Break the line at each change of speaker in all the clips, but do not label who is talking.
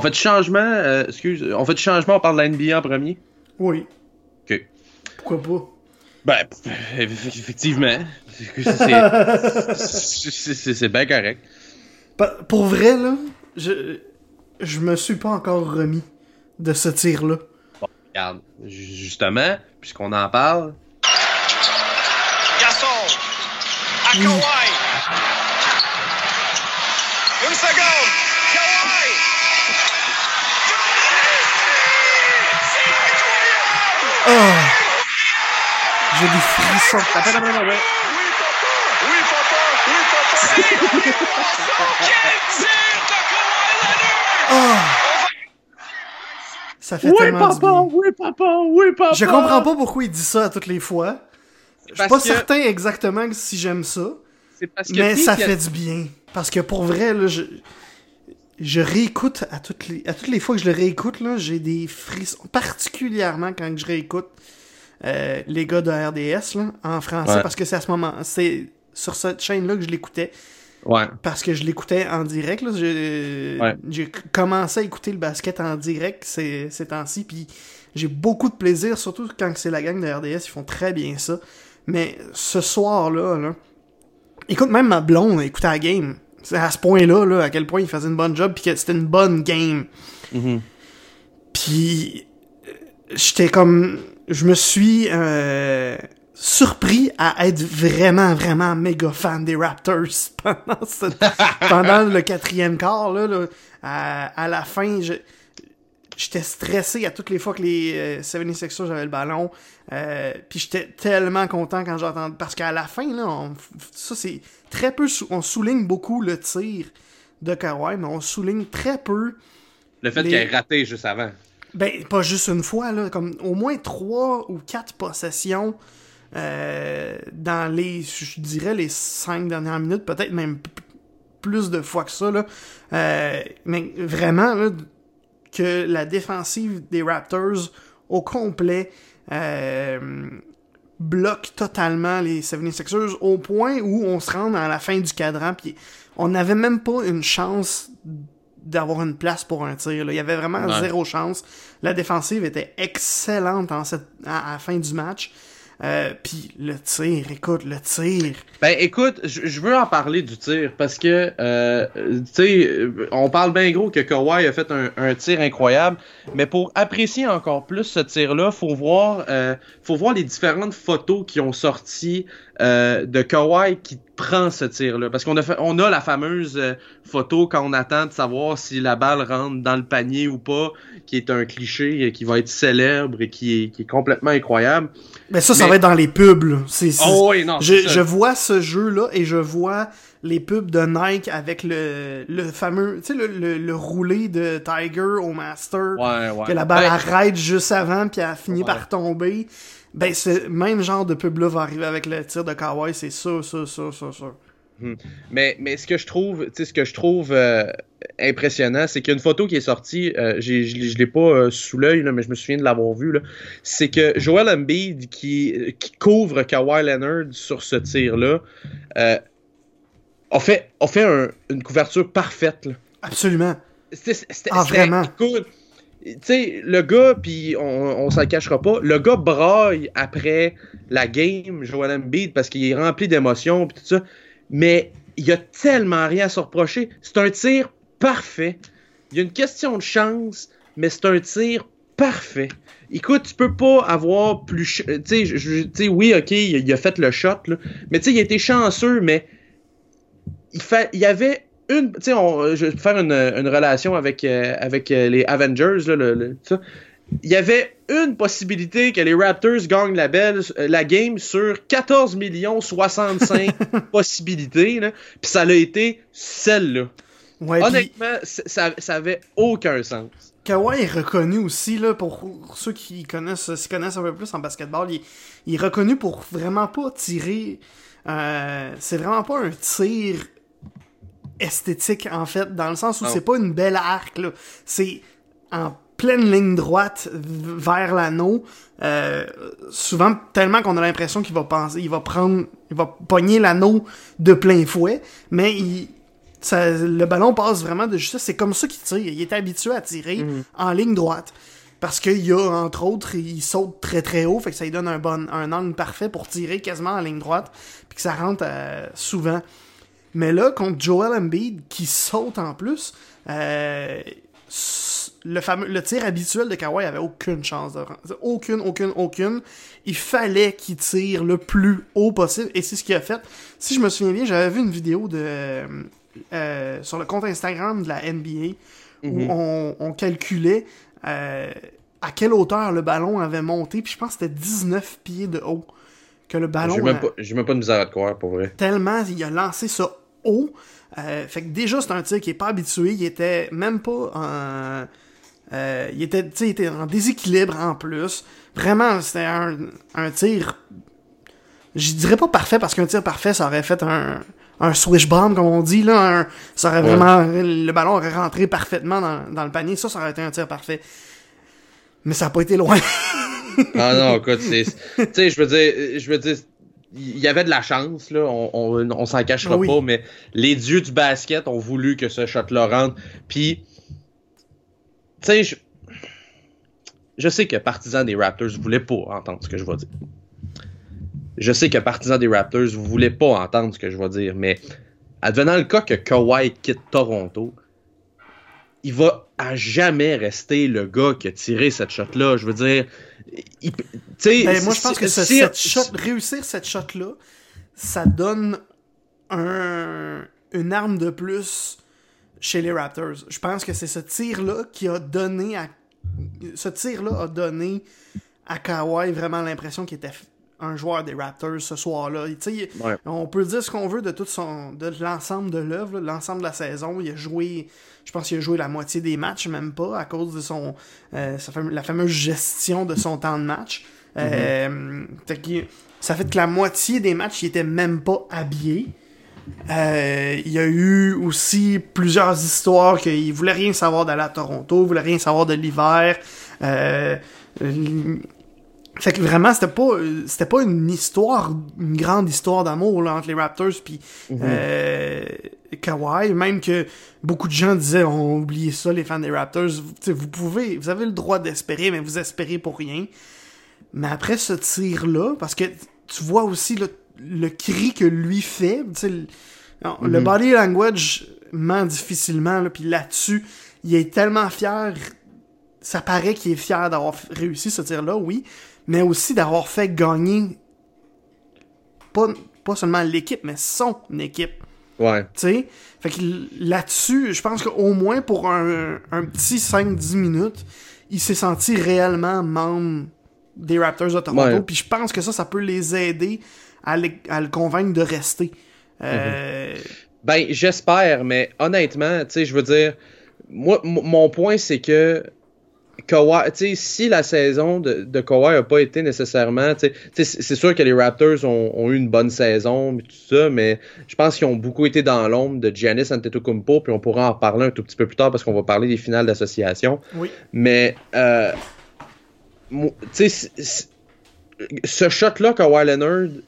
On fait du changement, euh, excuse, on fait du changement, on parle de la NBA en premier?
Oui.
Ok.
Pourquoi pas?
Ben, effectivement. C'est bien correct.
Pour vrai, là, je, je me suis pas encore remis de ce tir-là.
Bon, regarde, justement, puisqu'on en parle.
Gasol! À Kawhi!
J'ai des frissons.
Oui, papa! Oui, papa! Oui, papa! Quel tir de Kawhi Leonard!
Oh! Ça fait
Oui,
tellement du
papa,
bien.
oui, papa, oui, papa.
Je comprends pas pourquoi il dit ça à toutes les fois. Je suis
parce
pas
que-
certain exactement que si j'aime ça,
C'est parce que
mais ça
a-
fait du bien. Parce que pour vrai, là, je, je réécoute à toutes les, à toutes les fois que je le réécoute, là, j'ai des frissons. Particulièrement quand je réécoute euh, les gars de RDS là, en français,
Ouais.
parce que c'est à ce moment, c'est sur cette chaîne-là que je l'écoutais.
Ouais.
parce que je l'écoutais en direct. là. J'ai
Ouais.
j'ai commencé à écouter le basket en direct ces, ces temps-ci, puis j'ai beaucoup de plaisir, surtout quand c'est la gang de RDS, ils font très bien ça. Mais ce soir-là, là, écoute, même ma blonde écoutait la game. C'est à ce point-là, là, à quel point il faisait une bonne job, puis que c'était une bonne game.
Mhm.
Puis euh, j'étais comme je me suis euh, surpris à être vraiment vraiment méga fan des Raptors pendant ce- pendant le quatrième quart là, là, à, à la fin je j'étais stressé à toutes les fois que les euh, 76ers avaient le ballon euh, puis j'étais tellement content quand j'entendais parce qu'à la fin là on- ça c'est très peu on souligne beaucoup le tir de Kawhi mais on souligne très peu
Le fait
Les-
qu'il ait raté juste avant.
Ben, pas juste une fois, là, comme au moins trois ou quatre possessions euh, dans les, je dirais, les cinq dernières minutes, peut-être même plus de fois que ça, là. Euh, mais vraiment, là, que la défensive des Raptors au complet euh, bloque totalement les 76ers au point où on se rend à la fin du cadran, puis on n'avait même pas une chance d'avoir une place pour un tir. là. Il y avait vraiment
Ouais.
zéro chance. La défensive était excellente en cette, à, à la fin du match. Euh, Puis le tir, écoute, le tir.
Ben écoute, je veux en parler du tir parce que euh, tu sais, on parle bien gros que Kawhi a fait un, un tir incroyable, mais pour apprécier encore plus ce tir-là, faut voir, euh, faut voir les différentes photos qui ont sorti euh, de Kawhi qui prend ce tir-là, parce qu'on a fait, on a la fameuse euh, photo quand on attend de savoir si la balle rentre dans le panier ou pas, qui est un cliché euh, qui va être célèbre et qui est, qui est complètement incroyable.
Mais ça, ça
Mais-
va être dans les pubs. C'est, c'est-
Oh oui, non,
je, vois ce jeu-là et je vois les pubs de Nike avec le, le fameux, tu sais, le, le, le roulé de Tiger au Master.
Ouais, ouais.
Que la balle
Ben,
arrête juste avant puis elle finit
Ouais.
par tomber. Ben, ce même genre de pub-là va arriver avec le tir de Kawhi, c'est sûr, sûr, sûr, sûr, sûr.
Mais, mais ce que je trouve, ce que je trouve euh, impressionnant, c'est qu'il y a une photo qui est sortie, euh, j'ai- je l'ai- je l'ai pas euh, sous l'œil, mais je me souviens de l'avoir vue. là. C'est que Joel Embiid, qui, qui couvre Kawhi Leonard sur ce tir-là, euh, a fait, a fait un- une couverture parfaite. là.
Absolument.
C'était,
Ah, vraiment?
écoute, tu sais, le gars, puis on, on s'en cachera pas, le gars braille après la game, Joel Embiid, parce qu'il est rempli d'émotions, puis tout ça. Mais il y a tellement rien à se reprocher. C'est un tir parfait. Il y a une question de chance, mais c'est un tir parfait. Écoute, tu peux pas avoir plus. ch- Tu sais, oui, ok, il, a fait le shot, là. Mais tu sais, il a été chanceux, mais il, fait, il avait une. Tu sais, on- je vais faire une, une relation avec, euh, avec euh, les Avengers, là, le- le- ça. Il y avait une possibilité que les Raptors gagnent la, belle, euh, la game sur 14 millions 65 possibilités, là. Puis ça a été celle-là.
Ouais,
Honnêtement, ça, ça avait aucun sens.
Kawhi est reconnu aussi, là, pour ceux qui connaissent, s'y connaissent un peu plus en basketball, il, il est reconnu pour vraiment pas tirer. euh, c'est vraiment pas un tir esthétique, en fait, dans le sens où
Non.
c'est pas une belle arc, là. C'est en pleine ligne droite vers l'anneau. euh, souvent, tellement qu'on a l'impression qu'il va penser, il va prendre, il va pogner l'anneau de plein fouet, mais il, ça, le ballon passe vraiment de justesse. C'est comme ça qu'il tire. Il est habitué à tirer
Mhm.
en ligne droite. Parce qu'il y a, entre autres, il saute très très haut, fait que ça lui donne un, bon, un angle parfait pour tirer quasiment en ligne droite, puis que ça rentre euh, souvent. Mais là, contre Joel Embiid, qui saute en plus, euh, le, fameux, le tir habituel de Kawhi avait aucune chance de rentrer. Aucune, aucune, aucune. Il fallait qu'il tire le plus haut possible, et c'est ce qu'il a fait. Si je me souviens bien, j'avais vu une vidéo de euh, sur le compte Instagram de la NBA où
Mhm.
on, on calculait euh, à quelle hauteur le ballon avait monté, puis je pense que c'était 19 pieds de haut que le ballon
J'ai même,
a-
même pas de misère à te croire, pour vrai.
tellement il a lancé ça haut. Euh, fait que déjà, c'est un tir qui est pas habitué. Il était même pas en. euh, il, était, il était en déséquilibre en plus. Vraiment, c'était un, un tir. Je dirais pas parfait parce qu'un tir parfait, ça aurait fait un, un swish bomb, comme on dit. Là, un- ça aurait
Ouais.
vraiment. Le ballon aurait rentré parfaitement dans, dans le panier. Ça, ça aurait été un tir parfait. Mais ça a pas été loin.
Ah non, écoute, c'est. Tu sais, je veux dire, je veux dire, il y avait de la chance, là, on, on, on s'en cachera
Oui.
pas, mais les dieux du basket ont voulu que ce shot-là rentre. Puis, tu sais, je, je sais que partisans des Raptors, voulez pas entendre ce que je vais dire. Je sais que partisans des Raptors, voulez pas entendre ce que je vais dire, mais advenant le cas que Kawhi quitte Toronto, il va à jamais rester le gars qui a tiré cette shot-là. Je veux dire, il- tu sais,
Ben, moi, je pense que ce-
si-
cette shot, réussir cette shot-là, ça donne un, une arme de plus chez les Raptors. Je pense que c'est ce tir-là qui a donné à. Ce tir-là a donné à Kawhi vraiment l'impression qu'il était un joueur des Raptors ce soir-là.
Ouais.
On peut dire ce qu'on veut de tout son. de l'ensemble de l'œuvre, l'ensemble de la saison. Il a joué. Je pense qu'il a joué la moitié des matchs, même pas, à cause de son. euh, la fameuse gestion de son temps de match. Euh, fait qu'il- ça fait que la moitié des matchs, il était même pas habillé. Euh, il y a eu aussi plusieurs histoires qu'il voulait rien savoir d'aller à Toronto, il voulait rien savoir de l'hiver. Euh, euh, fait que vraiment, c'était pas, euh, c'était pas une histoire, une grande histoire d'amour là, entre les Raptors puis euh, Kawhi. Même que beaucoup de gens disaient, on oublie ça, les fans des Raptors. Vous, pouvez, vous avez le droit d'espérer, mais vous espérez pour rien. Mais après ce tir-là, parce que tu vois aussi le, le cri que lui fait, tu le, non, le body language ment difficilement, là, puis là-dessus, il est tellement fier, ça paraît qu'il est fier d'avoir réussi ce tir-là, oui, mais aussi d'avoir fait gagner pas, pas seulement l'équipe, mais son équipe.
Ouais.
Tu sais, fait que là-dessus, je pense qu'au moins pour un, un petit 5-10 minutes, il s'est senti réellement membre des Raptors de Toronto. Puis je pense que ça, ça peut les aider à, le- à le convaincre de rester. Euh,
Ben, j'espère, mais honnêtement, tu sais, je veux dire, moi, mon point, c'est que Kawhi, si la saison de, de Kawhi a pas été nécessairement, c'est sûr que les Raptors ont, ont eu une bonne saison, mais tout ça, mais je pense qu'ils ont beaucoup été dans l'ombre de Giannis Antetokounmpo, puis on pourra en reparler un tout petit peu plus tard parce qu'on va parler des finales d'association.
oui.
Mais, euh, c- ce shot-là, Kawhi Leonard, tu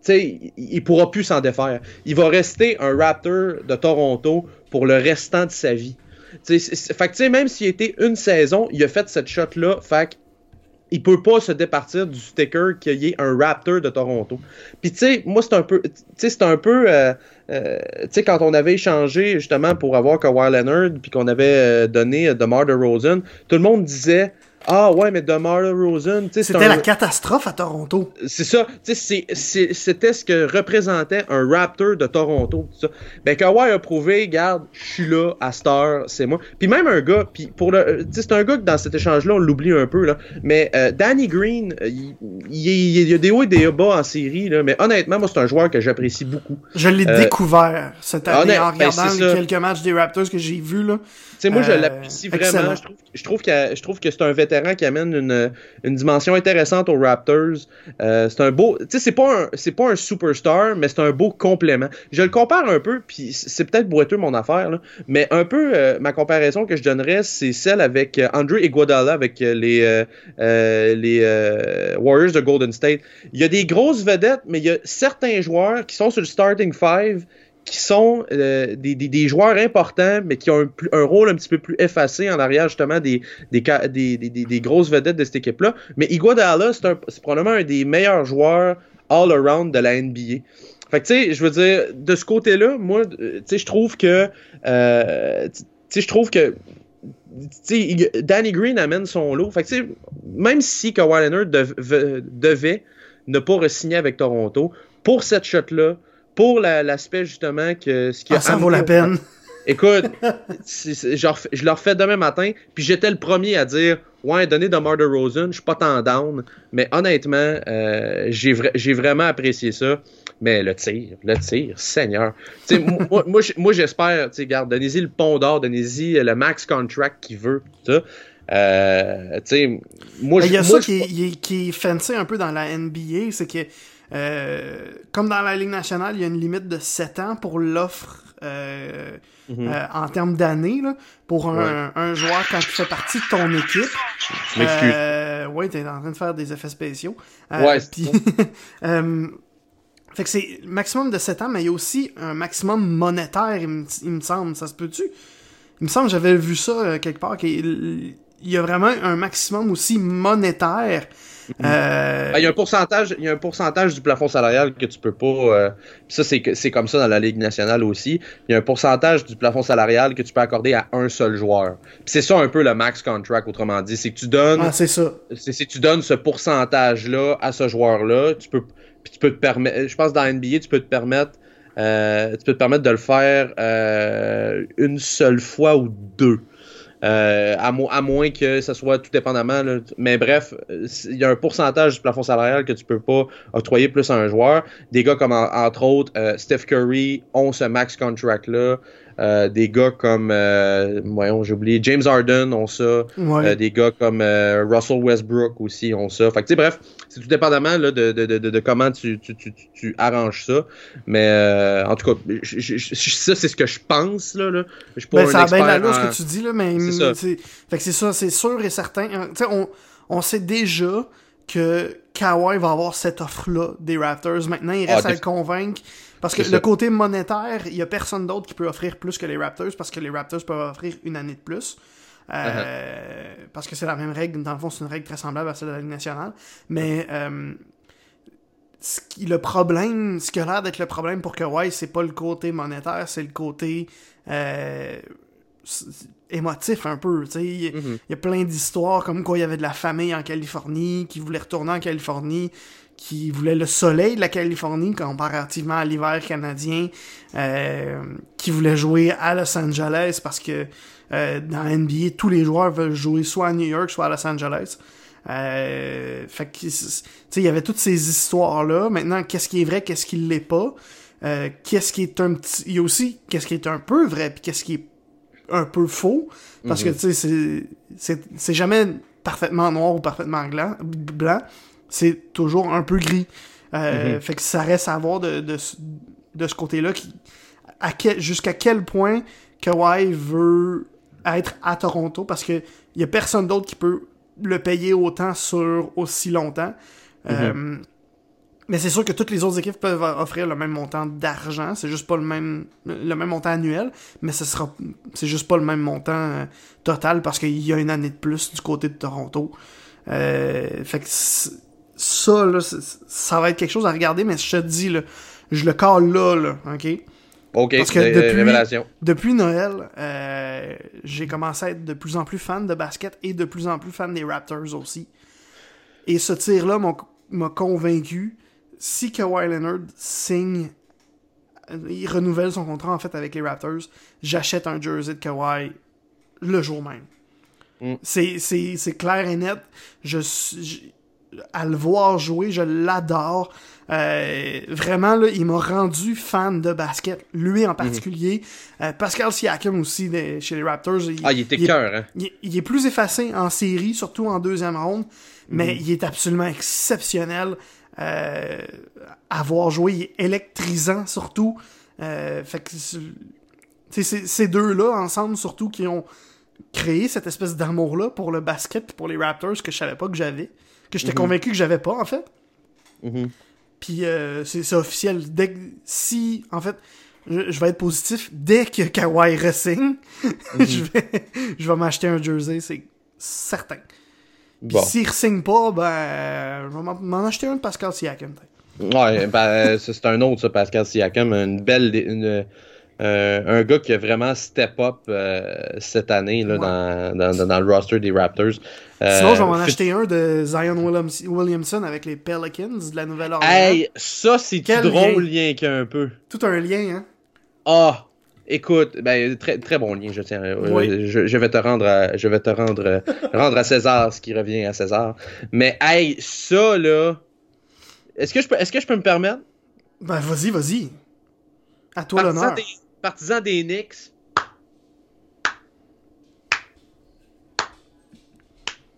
sais, il, il pourra plus s'en défaire. Il va rester un Raptor de Toronto pour le restant de sa vie. Tu sais, c'est- c'est- fait que, même s'il était une saison, il a fait cette shot-là, fait il peut pas se départir du sticker qu'il y ait un Raptor de Toronto. Puis tu sais, moi c'est un peu, tu sais, c'est un peu, euh, euh, tu sais, quand on avait échangé justement pour avoir Kawhi Leonard, puis qu'on avait euh, donné DeMar DeRozan, tout le monde disait, ah ouais, mais DeMar DeRozan, tu sais, c'est
C'était
un-
la catastrophe à Toronto.
c'est ça, c'était ce que représentait un Raptor de Toronto. ça. Ben, Kawhi a prouvé, garde, je suis là, à cette heure, c'est moi. Puis même un gars, puis pour le, c'est un gars que dans cet échange-là, on l'oublie un peu, là, mais euh, Danny Green, euh, il, il- il y a des hauts et des bas en série, là, mais honnêtement, moi, c'est un joueur que j'apprécie beaucoup.
Je l'ai
Euh,
découvert cette année
honnête-
en
ben,
regardant les quelques matchs des Raptors que j'ai vus. Là.
Tu sais, moi, je l'apprécie vraiment. Je trouve, je, trouve qu'il- je trouve que c'est un vétéran qui amène une, une dimension intéressante aux Raptors. Euh, c'est un beau. Tu sais, c'est pas un, pas un superstar, mais c'est un beau complément. Je le compare un peu, puis c'est peut-être boiteux mon affaire, mais un peu euh, ma comparaison que je donnerais, c'est celle avec euh, Andre Iguodala avec les, les Warriors de Golden State. Il y a des grosses vedettes, mais il y a certains joueurs qui sont sur le starting five qui sont euh, des, des, joueurs importants, mais qui ont un, rôle un petit peu plus effacé en arrière, justement, des, des, des, grosses vedettes de cette équipe-là. Mais Iguodala, c'est probablement un des meilleurs joueurs all-around de la NBA. Fait que, tu sais, je veux dire, de ce côté-là, moi, tu sais, je trouve que. Euh, tu sais, je trouve que. sais Danny Green amène son lot. Fait que, même si Kawhi Leonard dev, devait ne pas re-signer avec Toronto, pour cette shot-là, pour l'aspect justement que ce qui
ah, ça vaut la peine.
Écoute, genre, je leur fais demain matin, puis j'étais le premier à dire Ouais, donner de Murder Rosen, je suis pas tant down, mais honnêtement, euh, j'ai vra vraiment apprécié ça. Mais le tir, le tir, Seigneur. moi, moi, moi j'espère, tu sais, garde, donnez-y le pont d'or, donnez-y le max contract qu'il veut, tout ça. Euh,
moi, Il y a ça qui, qui est fancy un peu dans la NBA, c'est que euh, comme dans la Ligue nationale, il y a une limite de 7 ans pour l'offre euh, mhm. euh, en termes d'années pour un, un, joueur quand il fait partie de ton équipe.
Je m'excuse. Euh,
ouais, t'es en train de faire des effets spéciaux.
ouais,
puis, Fait que c'est maximum de 7 ans, mais il y a aussi un maximum monétaire, il me, semble. Ça se peut-tu? Il me semble que j'avais vu ça quelque part. qu'il y a vraiment un maximum aussi monétaire
euh, ben, il y a un pourcentage, il y a un pourcentage du plafond salarial que tu peux pas. Euh, ça, c'est c'est comme ça dans la Ligue nationale aussi. Il y a un pourcentage du plafond salarial que tu peux accorder à un seul joueur. C'est ça un peu le max contract, autrement dit. C'est que tu donnes.
Ah, c'est ça.
C'est tu donnes ce pourcentage-là à ce joueur-là. Tu peux, tu peux te permettre. Je pense dans NBA, tu peux te permettre. Euh, tu peux te permettre de le faire une seule fois ou deux. Euh, à, moins que ce soit tout dépendamment. Mais bref, il y a un pourcentage du plafond salarial que tu peux pas octroyer plus à un joueur. Des gars comme, entre autres, euh, Steph Curry ont ce max contract-là. Euh, des gars comme, euh, voyons, j'ai oublié, James Harden ont ça. Euh, des gars comme Russell Westbrook aussi ont ça. Fait que, bref, c'est tout dépendamment là, de, de, de, de, comment tu, tu, tu, tu, arranges ça. Mais en tout cas, ça, c'est ce que je pense. Là, là.
Je suis ben, ça a bien la ce que tu dis, là, mais c'est Fait que c'est ça, c'est sûr et certain. sais on, on sait déjà que Kawhi va avoir cette offre-là des Raptors. Maintenant, il reste ah, à le convaincre parce que le côté monétaire, il y a personne d'autre qui peut offrir plus que les Raptors parce que les Raptors peuvent offrir une année de plus. Euh, uh-huh. Parce que c'est la même règle. Dans le fond, c'est une règle très semblable à celle de la Ligue nationale. Mais euh, ce qui, le problème, ce qui a l'air d'être le problème pour Kawhi, c'est pas le côté monétaire, c'est le côté euh, émotif un peu. Mm-hmm. Il y a plein d'histoires comme quoi il y avait de la famille en Californie, qui voulait retourner en Californie, qui voulait le soleil de la Californie comparativement à l'hiver canadien, euh, qui voulait jouer à Los Angeles parce que euh, dans NBA, tous les joueurs veulent jouer soit à New York, soit à Los Angeles. Euh, fait que, tu sais, il y avait toutes ces histoires-là. Maintenant, qu'est-ce qui est vrai, qu'est-ce qui l'est pas? Euh, qu'est-ce qui est un petit... Il y a aussi qu'est-ce qui est un peu vrai, puis qu'est-ce qui est un peu faux. Parce que, mm-hmm. tu sais, c'est jamais parfaitement noir ou parfaitement blanc c'est toujours un peu gris. Euh, mhm. Fait que ça reste à voir de, de, ce côté-là jusqu'à quel point Kawhi veut être à Toronto parce que y a personne d'autre qui peut le payer autant sur aussi longtemps. Euh, mhm. mais c'est sûr que toutes les autres équipes peuvent offrir le même montant d'argent, c'est juste pas le même le même montant annuel, mais ce sera c'est juste pas le même montant euh, total parce qu'il y a une année de plus du côté de Toronto. fait que ça, là, ça va être quelque chose à regarder, mais je te dis, là, je le cale là, là, ok?
Ok, Parce que depuis,
depuis Noël, euh, j'ai commencé à être de plus en plus fan de basket et de plus en plus fan des Raptors aussi. Et ce tir-là m'a convaincu. Si Kawhi Leonard signe, il renouvelle son contrat en fait avec les Raptors, j'achète un jersey de Kawhi le jour même. Mm. C'est clair et net. Je, je, à le voir jouer, je l'adore. Euh, vraiment, là, il m'a rendu fan de basket. Lui en particulier. Euh, Pascal Siakam aussi chez les Raptors.
Il, ah, il était cœur, hein?
Il, est plus effacé en série, surtout en deuxième ronde. Mais mhm. il est absolument exceptionnel. Euh, à voir jouer, il est électrisant surtout. fait que ces deux-là, ensemble, surtout, qui ont créé cette espèce d'amour-là pour le basket et pour les Raptors que je savais pas que j'avais que j'étais mhm. convaincu que j'avais pas, en fait.
Mhm.
Puis euh, c'est officiel. Dès si, en fait, je, je vais être positif. Dès que Kawhi resigne, je vais, je vais m'acheter un jersey, c'est certain. Puis
Bon.
s'il resigne pas, ben, je vais m'en- acheter un de Pascal Siakam.
Ouais, ben, c'est un autre, ça, Pascal Siakam. Une belle. Une, euh, un gars qui a vraiment step up euh, cette année là,
Ouais.
dans, dans, dans, dans le roster des Raptors. Euh,
Sinon, je vais acheter un de Zion Williams- Williamson avec les Pelicans de la Nouvelle-Orléans.
Hey, ça, c'est
Quel
drôle lien qu'un peu?
Tout un lien, hein?
Ah, écoute, ben, très, très bon lien, je tiens. euh,
Oui.
Je, je vais te rendre à, je vais te rendre, rendre à César ce qui revient à César. Mais, hey, ça, là. Est-ce que, je peux- est-ce que je peux me permettre?
Ben, vas-y, vas-y. À toi l'honneur.
Partisan des Knicks.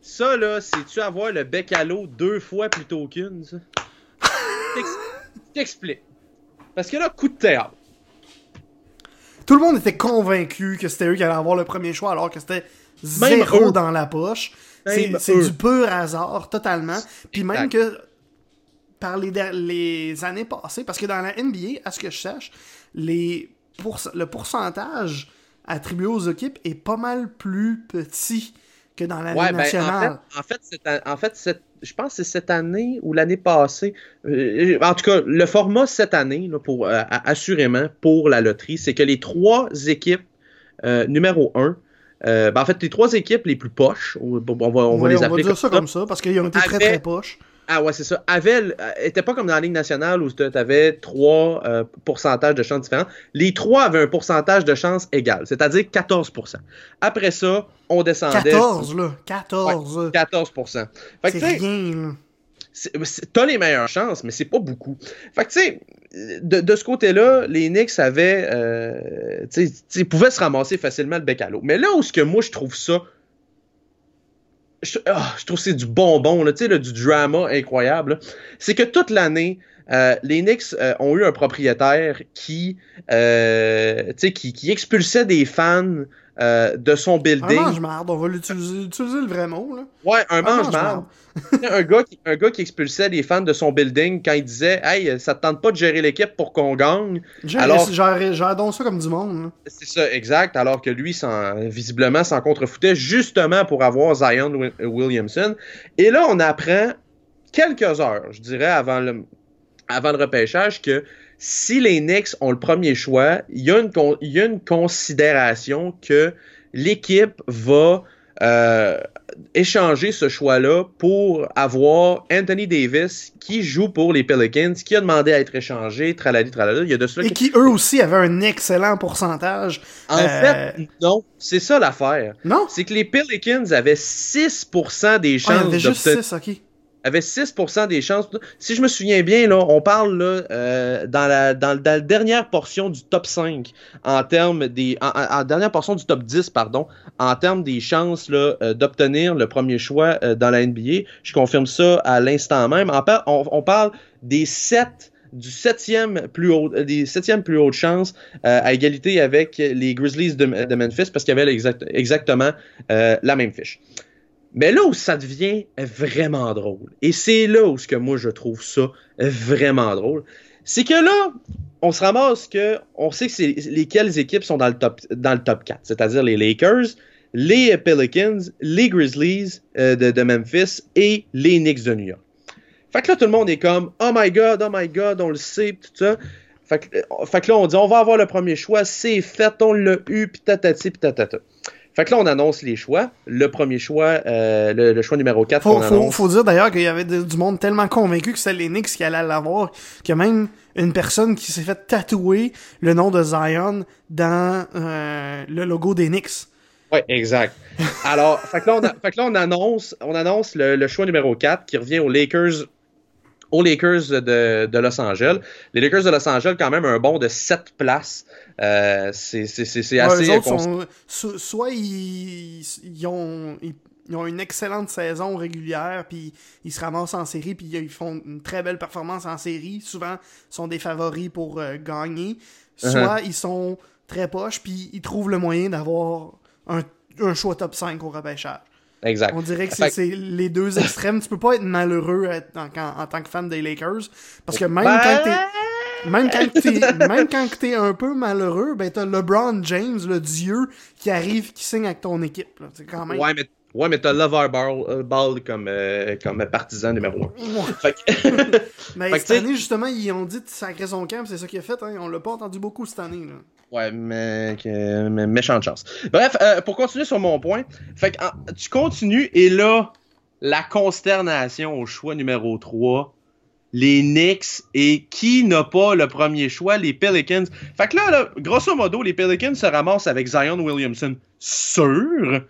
Ça, là, c'est-tu avoir le bec à l'eau deux fois plutôt qu'une, ça? T'ex- T'explique. Parce que là, coup de théâtre.
Tout le monde était convaincu que c'était eux qui allaient avoir le premier choix alors que c'était zéro dans la poche. C'est du pur hasard, totalement. Puis même que par les, les années passées, parce que dans la NBA, à ce que je sache, les le pourcentage attribué aux équipes est pas mal plus petit que dans la
Ouais, ben, en
nationale.
fait, en fait, cette en fait, je pense que c'est cette année ou l'année passée. euh, en tout cas, le format cette année, là, pour, euh, assurément, pour la loterie, c'est que les trois équipes euh, numéro un, ben, en fait, les trois équipes les plus poches, on, va, on va les
on va
appeler
dire
comme
ça comme ça, parce qu'ils ont été très très poches.
Ah ouais, c'est ça. Avait, le- euh, était pas comme dans la Ligue nationale où tu avais trois euh, pourcentages de chances différents. Les trois avaient un pourcentage de chance égal, c'est-à-dire 14% Après ça, on descendait.
14, là. 14.
Ouais, 14% Fait que,
C'est
tu sais,
rien,
t'as les meilleures chances, mais c'est pas beaucoup. Fait que, tu sais, de, de ce côté-là, les Knicks avaient. euh, tu sais, tu sais, ils pouvaient se ramasser facilement le bec à l'eau. Mais là où ce que moi, je trouve ça. Je, ah, je trouve que c'est du bonbon, là, tu sais, du drama incroyable. C'est que toute l'année, euh, les Knicks euh, ont eu un propriétaire qui, euh, qui, qui expulsait des fans de son
Un
building.
mange-marde, on va l'utiliser utiliser le vrai mot, là.
Ouais, un
Un
mange-marde. un, gars qui, un gars qui expulsait les fans de son building quand il disait Hey, ça te tente pas de gérer l'équipe pour qu'on gagne. Alors-
gère, donc ça comme du monde.
C'est ça, exact. Alors que lui, visiblement, s'en contrefoutait justement pour avoir Zion Wi- Williamson. Et là, on apprend quelques heures, je dirais, avant le, avant le repêchage, que si les Knicks ont le premier choix, il y a une, con- il y a une considération que l'équipe va euh, échanger ce choix-là pour avoir Anthony Davis qui joue pour les Pelicans, qui a demandé à être échangé, tralali, tralala. Il y a de cela
Et qui, eux aussi, avaient un excellent pourcentage.
En
Euh,
fait, non. C'est ça l'affaire.
Non?
C'est que les Pelicans avaient 6% des
Ah,
chances
juste
d'obtenir-
6, ok.
avaient 6% des chances. Si je me souviens bien, là, on parle là, euh, dans, la, dernière portion du top 5, en termes des. En, dernière portion du top 10, pardon, en termes des chances euh, d'obtenir le premier choix euh, dans la NBA. Je confirme ça à l'instant même. On, parle des 7 du septième plus haut, des plus hautes chances à égalité avec les Grizzlies de, Memphis parce qu'il y avait exactement la même fiche. Mais là où ça devient vraiment drôle, et c'est là où ce que moi je trouve ça vraiment drôle, c'est que là, on se ramasse que on sait que lesquelles équipes sont dans le top, dans le top 4, c'est-à-dire les Lakers, les Pelicans, les Grizzlies euh, de, Memphis et les Knicks de New York. Fait que là, tout le monde est comme Oh my god, oh my god, on le sait, tout ça. Fait que, euh, fait que là, on dit on va avoir le premier choix, c'est fait, on l'a eu, pis tatati, pis tatata. Fait que là, on annonce les choix. Le premier choix, euh, le, le choix numéro 4
Faut, faut, dire d'ailleurs qu'il y avait de- du monde tellement convaincu que c'était les Knicks qui allaient l'avoir, qu'il y a même une personne qui s'est fait tatouer le nom de Zion dans euh, le logo des Knicks.
Ouais, exact. Alors, fait que là, on, a- fait que là, on annonce, on annonce le, le choix numéro 4 qui revient aux Lakers, aux Lakers de, de Los Angeles. Les Lakers de Los Angeles, quand même, un bond de 7 places. Euh, c'est
Ouais,
assez.
sont, so- soit ils, ils ont, ils, ils ont une excellente saison régulière, puis ils se ramassent en série, puis ils font une très belle performance en série. Souvent, sont des favoris pour euh, gagner.
Uh-huh.
Soit ils sont très poches, puis ils trouvent le moyen d'avoir un, un choix top 5 au repêchage.
Exact.
On dirait que c'est les deux extrêmes. tu peux pas être malheureux en, en- en tant que fan des Lakers. Parce que même
Ben,
quand t'es. même quand t'es, même quand t'es un peu malheureux, ben t'as LeBron James, le dieu, qui arrive, qui signe avec ton équipe. là. C'est quand même.
Ouais, mais, ouais, mais t'as Lover Ball, euh, Ball comme, euh, comme partisan numéro 1. Fait que,
Mais cette année, justement, ils ont dit de sacrer son camp, c'est ça qu'il a fait. Hein. On l'a pas entendu beaucoup cette année. Là.
Ouais, mais, que- mais méchante chance. Bref, euh, pour continuer sur mon point, fait que, tu continues et là, la consternation au choix numéro 3. Les Knicks et qui n'a pas le premier choix, les Pelicans. Fait que là, là, grosso modo, les Pelicans se ramassent avec Zion Williamson sûr.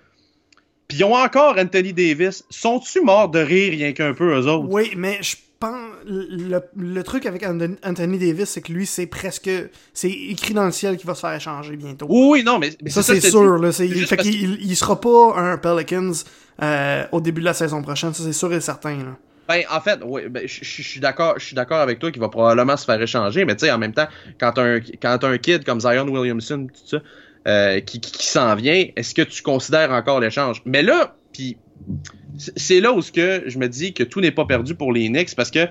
Puis ils ont encore Anthony Davis. Sont-tu morts de rire rien qu'un peu, eux autres?
Oui, mais je pense. Le, le truc avec Anthony Davis, c'est que lui, c'est presque. C'est écrit dans le ciel qu'il va se faire échanger bientôt.
Oui, non, mais, mais
ça, c'est sûr. Là, c'est, fait
parce
qu'il il sera pas un Pelicans euh, au début de la saison prochaine. Ça, c'est sûr et certain. Là.
Ben, en fait, oui, ben, je suis d'accord, je suis d'accord avec toi qu'il va probablement se faire échanger, mais tu sais, en même temps, quand un, quand un kid comme Zion Williamson, tout ça, euh, qui, qui, qui s'en vient, est-ce que tu considères encore l'échange? Mais là, puis c'est- là où ce que je me dis que tout n'est pas perdu pour les Knicks, parce que,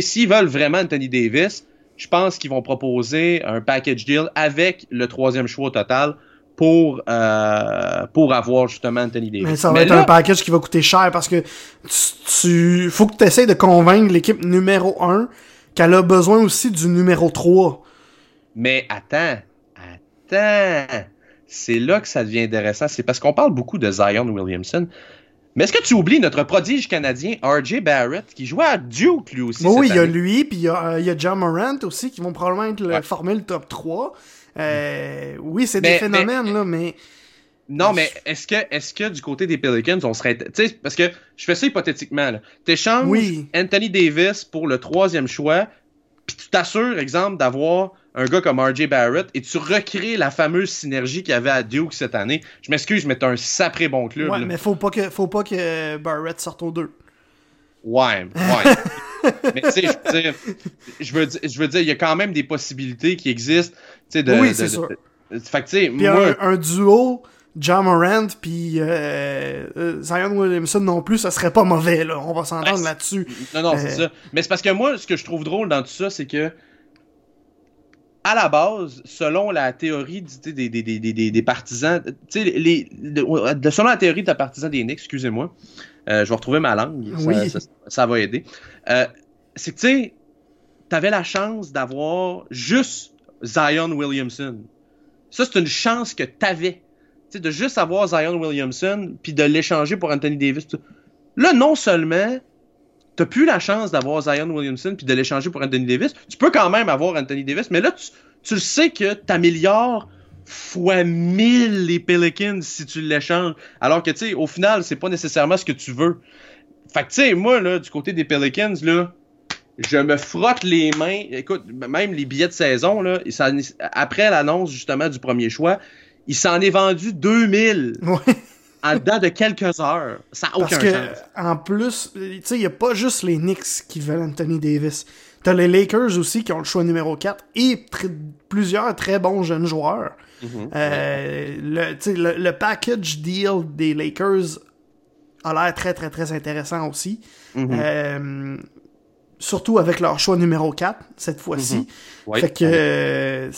s'ils veulent vraiment Anthony Davis, je pense qu'ils vont proposer un package deal avec le troisième choix au total pour, euh, pour avoir justement Anthony Davis.
Mais ça va
Mais
être
là-
un package qui va coûter cher parce que tu, tu faut que tu essaies de convaincre l'équipe numéro 1 qu'elle a besoin aussi du numéro 3.
Mais attends, attends. C'est là que ça devient intéressant. C'est parce qu'on parle beaucoup de Zion Williamson. Mais est-ce que tu oublies notre prodige canadien RJ Barrett qui jouait à Duke lui aussi?
Oui, il y a lui, puis il y a, euh, il y a John Morant aussi qui vont probablement être le,
Ouais.
former le top 3. Euh, oui, c'est des phénomènes, là, mais
Non, mais est-ce que, est-ce que du côté des Pelicans, on serait. Tu sais, parce que je fais ça hypothétiquement. là. T'échanges
Oui.
Anthony Davis pour le troisième choix, puis tu t'assures, exemple, d'avoir un gars comme RJ Barrett et tu recrées la fameuse synergie qu'il y avait à Duke cette année. Je m'excuse, mais t'as un sapré bon club.
ouais,
là.
mais faut pas que faut pas que Barrett sorte aux deux.
Ouais, ouais. mais tu sais, je veux dire, je veux dire, je veux dire, il y a quand même des possibilités qui existent, tu sais, de,
Oui, c'est sûr.
de- fait que tu sais,
Puis
moi,
un, un duo John Morant puis euh, euh, Zion Williamson non plus, ça serait pas mauvais là. On va s'entendre là-dessus.
non, non, c'est
euh,
ça. Mais c'est parce que moi, ce que je trouve drôle dans tout ça, c'est que, à la base, selon la théorie des, des, des, des, des- des partisans, tu sais, les, de- de- selon la théorie de partisans des Knicks, excusez-moi, euh, je vais retrouver ma langue, ça,
Oui.
ça, ça va aider. Euh, c'est que, tu sais, t'avais la chance d'avoir juste Zion Williamson. Ça, c'est une chance que t'avais. Tu sais, de juste avoir Zion Williamson, puis de l'échanger pour Anthony Davis. Là, non seulement t'as plus la chance d'avoir Zion Williamson puis de l'échanger pour Anthony Davis, tu peux quand même avoir Anthony Davis, mais là, tu, tu sais que t'améliores fois 1000 les Pelicans si tu l'échanges. Alors que, tu sais, au final, c'est pas nécessairement ce que tu veux. Fait que, tu sais, moi, là, du côté des Pelicans, là, je me frotte les mains. Écoute, même les billets de saison, là, après l'annonce, justement, du premier choix, il s'en est vendu 2000
Ouais.
En dedans de quelques heures. Ça n'a
Parce
aucun
que,
sens.
en plus, tu sais, il n'y a pas juste les Knicks qui veulent Anthony Davis. T'as les Lakers aussi qui ont le choix numéro 4 et tr- plusieurs très bons jeunes joueurs.
Mhm.
Euh, le package deal des Lakers a l'air très, très, très intéressant aussi.
Mhm.
Euh, surtout avec leur choix numéro 4, cette fois-ci.
Mhm. Ouais.
Fait que, euh,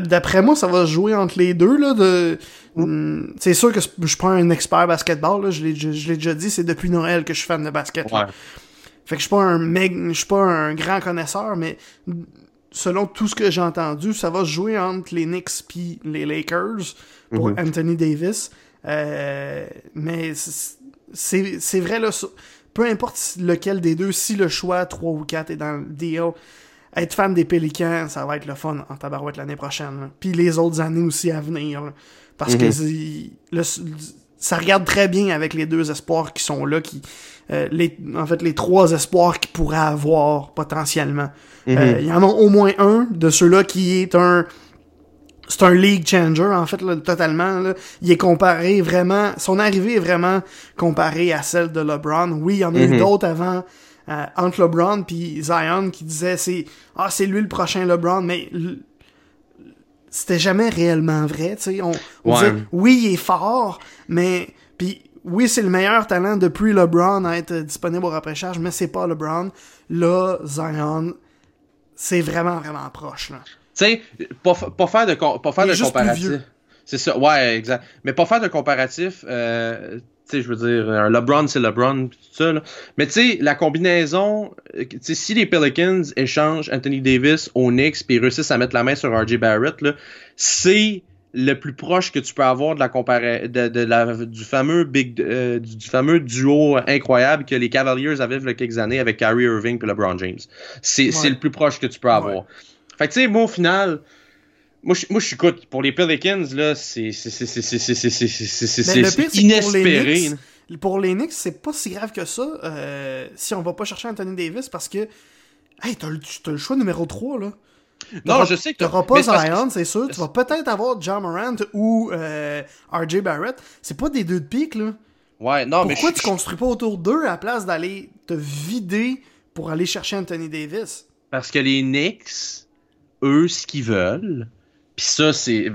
d'après moi, ça va se jouer entre les deux, là, de... Mm, C'est sûr que je prends un expert basketball, là, je l'ai je l'ai déjà dit, c'est depuis Noël que je suis fan de basket.
Ouais.
Fait que je suis pas un meg, je suis pas un grand connaisseur, mais selon tout ce que j'ai entendu, ça va se jouer entre les Knicks puis les Lakers pour
Mhm.
Anthony Davis. Euh, mais c'est- vrai là, peu importe lequel des deux, si le choix 3 ou 4 est dans le deal, être fan des Pélicans, ça va être le fun en tabarouette l'année prochaine. là. Puis les autres années aussi à venir. là. Parce que
Mhm.
le- ça regarde très bien avec les deux espoirs qui sont là, qui euh, les, en fait les trois espoirs qu'ils pourraient avoir potentiellement.
Mhm.
Euh, Il y en a au moins un de ceux-là qui est un c'est un league changer en fait là, totalement là. il est comparé vraiment son arrivée est vraiment comparée à celle de LeBron oui il y en a eu
Mhm.
d'autres avant euh, entre LeBron puis Zion qui disaient c'est ah c'est lui le prochain LeBron mais c'était jamais réellement vrai tu sais on, on
Ouais.
disait, oui il est fort mais puis oui c'est le meilleur talent depuis LeBron à être disponible au repêchage mais c'est pas LeBron là Zion c'est vraiment, vraiment proche. Là.
Tu sais, pas, pas faire de, pas faire de comparatif. C'est ça, ouais, exact. Mais pas faire de comparatif, euh, tu sais, je veux dire, un LeBron, c'est LeBron, pis tout ça, là. Mais tu sais, la combinaison, euh, tu sais, si les Pelicans échangent Anthony Davis aux Knicks puis réussissent à mettre la main sur RJ Barrett, là, c'est le plus proche que tu peux avoir de la compara de, de la, du fameux big euh, du, du fameux duo incroyable que les Cavaliers avaient il y a quelques années avec Kyrie Irving et LeBron James. C'est
Ouais.
le plus proche que tu peux avoir. Fait que tu sais, moi au final, moi je, suis coute. Pour les Pelicans, là, c'est inespéré.
Pour les Knicks, c'est pas si grave que ça si on va pas chercher Anthony Davis parce que, hey, t'as le, le choix numéro 3, là.
Non, je sais que
t'auras pas Zion, c'est sûr. Tu vas peut-être avoir John Morant ou RJ Barrett. C'est pas des deux de pique, là.
Ouais, non, Pourquoi mais
Pourquoi tu construis pas autour d'eux à la place d'aller te vider pour aller chercher Anthony Davis?
Parce que les Knicks eux, ce qu'ils veulent, puis ça, c'est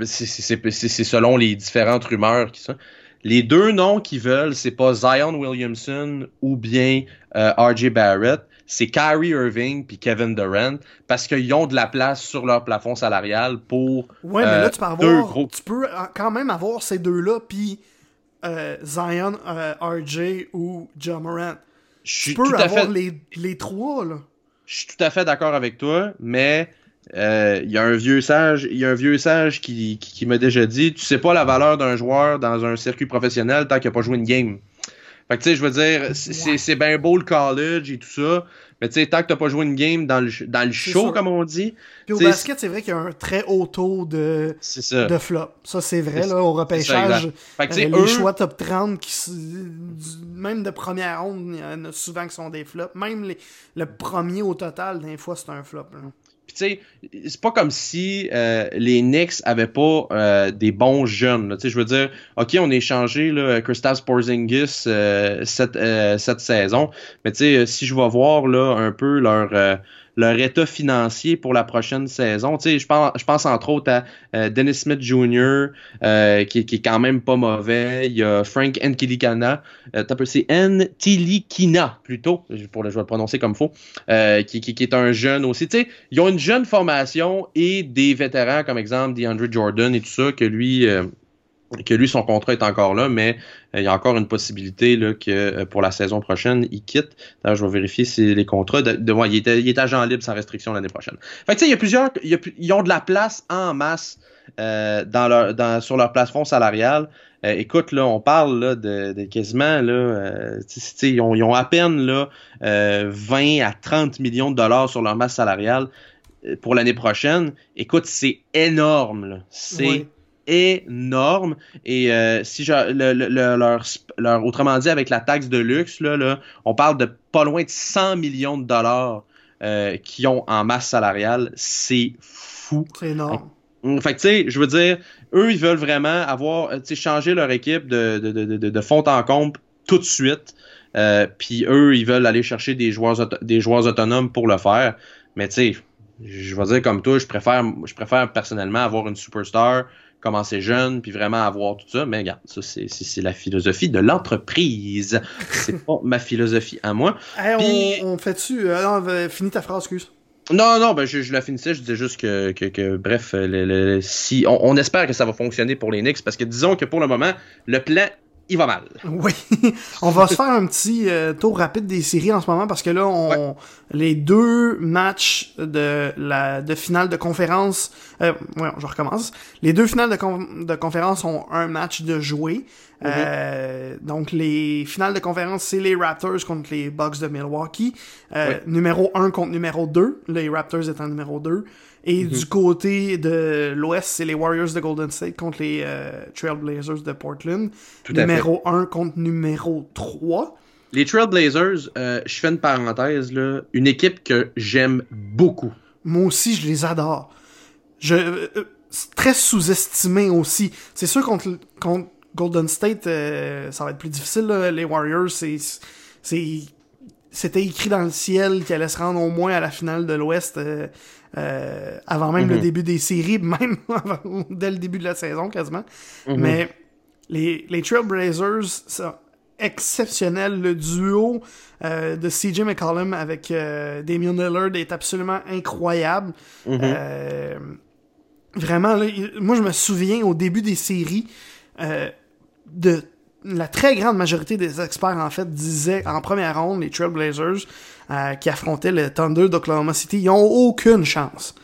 selon les différentes rumeurs qui sont. Les deux noms qu'ils veulent, c'est pas Zion Williamson ou bien euh, RJ Barrett, c'est Kyrie Irving puis Kevin Durant parce qu'ils ont de la place sur leur plafond salarial pour.
Ouais, mais
euh,
là, tu peux
deux
avoir.
gros.
Tu peux euh, quand même avoir ces deux-là, puis euh, Zion, euh, RJ ou John Morant.
Je
Tu peux
tout à
avoir
fait.
les, les trois, là.
Je suis tout à fait d'accord avec toi, mais euh, il y a un vieux sage, il y a un vieux sage qui, qui, qui m'a déjà dit, tu sais pas la valeur d'un joueur dans un circuit professionnel tant qu'il a pas joué une game. Fait que tu sais, je veux dire, c'est- bien beau le college et tout ça, mais tu sais, tant que t'as pas joué une game dans le, dans le show,
sûr.
comme on dit,
Puis au basket, c'est vrai qu'il y a un très haut tau de,
ça.
de flop. Ça, c'est vrai, là, au
ça,
repêchage.
Fait que
euh, les choix top 30, qui, même de première ronde, il y en a souvent qui sont des flops. Même les, le premier au total, des fois, c'est un flop. là.
Puis tu sais, c'est pas comme si euh, les Knicks avaient pas euh, des bons jeunes. Tu sais, je veux dire, ok, on a échangé là, Porzingis euh, cette, euh, cette saison, mais tu sais, si je vais voir là un peu leur euh, leur état financier pour la prochaine saison, tu sais, je pense, je pense entre autres à euh, Dennis Smith Jr. euh, qui, qui est quand même pas mauvais. Il y a Frank Ntilikina, euh, c'est Ntilikina plutôt, pour le je vais le prononcer comme faux, euh, qui, qui, qui est un jeune aussi. Tu sais, ils ont une jeune formation et des vétérans comme exemple DeAndre Jordan et tout ça que lui euh, que lui son contrat est encore là mais euh, il y a encore une possibilité là, que euh, pour la saison prochaine il quitte je vais vérifier si les contrats de, de- ouais, il, est, il est agent libre sans restriction l'année prochaine fait que tu sais il y a plusieurs il y a, ils ont de la place en masse euh, dans leur dans sur leur plafond salarial Euh, écoute là on parle là de, de quasiment là euh, tu sais, tu sais, ils, ont, ils ont à peine là euh, 20 à 30 millions de dollars sur leur masse salariale pour l'année prochaine. Écoute, c'est énorme. C'est. Énorme. Et euh, si je, le- le- le- leur, leur- autrement dit, avec la taxe de luxe, là, là, on parle de pas loin de 100 millions de dollars euh, qu'ils ont en masse salariale. C'est fou.
C'est énorme.
Mm, Fait tu sais, je veux dire, eux, ils veulent vraiment avoir, euh, tu sais, changer leur équipe de, de, de, de, fond en comble tout de suite. Euh, Puis eux, ils veulent aller chercher des joueurs, des joueurs autonomes pour le faire. Mais tu sais, je vais dire comme toi, je préfère, je préfère personnellement avoir une superstar, commencer jeune, puis vraiment avoir tout ça. Mais regarde, ça, c'est- la philosophie de l'entreprise. C'est pas ma philosophie à moi.
Hey,
Puis-
on, on fait-tu. euh, euh, finis ta phrase, excuse.
Non, non, ben je, je la finissais, je disais juste que, que, que, bref, le, le- si on, on espère que ça va fonctionner pour les Knicks, parce que disons que pour le moment, le plan, il va mal.
Oui, on va se faire un petit euh, tour rapide des séries en ce moment parce que là, on, les deux matchs de la de finale de conférence, euh, ouais, je recommence. Les deux finales de, con- de conférence ont un match de jouer. Euh, donc les finales de conférence, c'est les Raptors contre les Bucks de Milwaukee. Euh. Numéro 1 contre numéro 2, les Raptors étant numéro 2. Et du côté de l'Ouest, c'est les Warriors de Golden State contre les euh, Trailblazers de Portland.
Tout à fait.
numéro 1 contre numéro 3.
Les Trailblazers, euh, je fais une parenthèse, là, une équipe que j'aime beaucoup.
Moi aussi, je les adore. Je, euh, euh, très sous-estimé aussi. C'est sûr contre, contre Golden State, euh, ça va être plus difficile. là. Les Warriors, c'est, c'était écrit dans le ciel qu'ils allaient se rendre au moins à la finale de l'Ouest euh, euh, avant même le
Mhm.
début des séries, même dès le début de la saison quasiment.
Mhm.
Mais les, les Trailblazers, ça, exceptionnel. Le duo euh, de CJ McCollum avec euh, Damian Lillard est absolument incroyable.
Mhm.
Euh, vraiment, là, moi je me souviens au début des séries euh, de la très grande majorité des experts en fait disaient en première ronde les Trailblazers euh, qui affrontaient le Thunder d'Oklahoma City, ils ont aucune chance.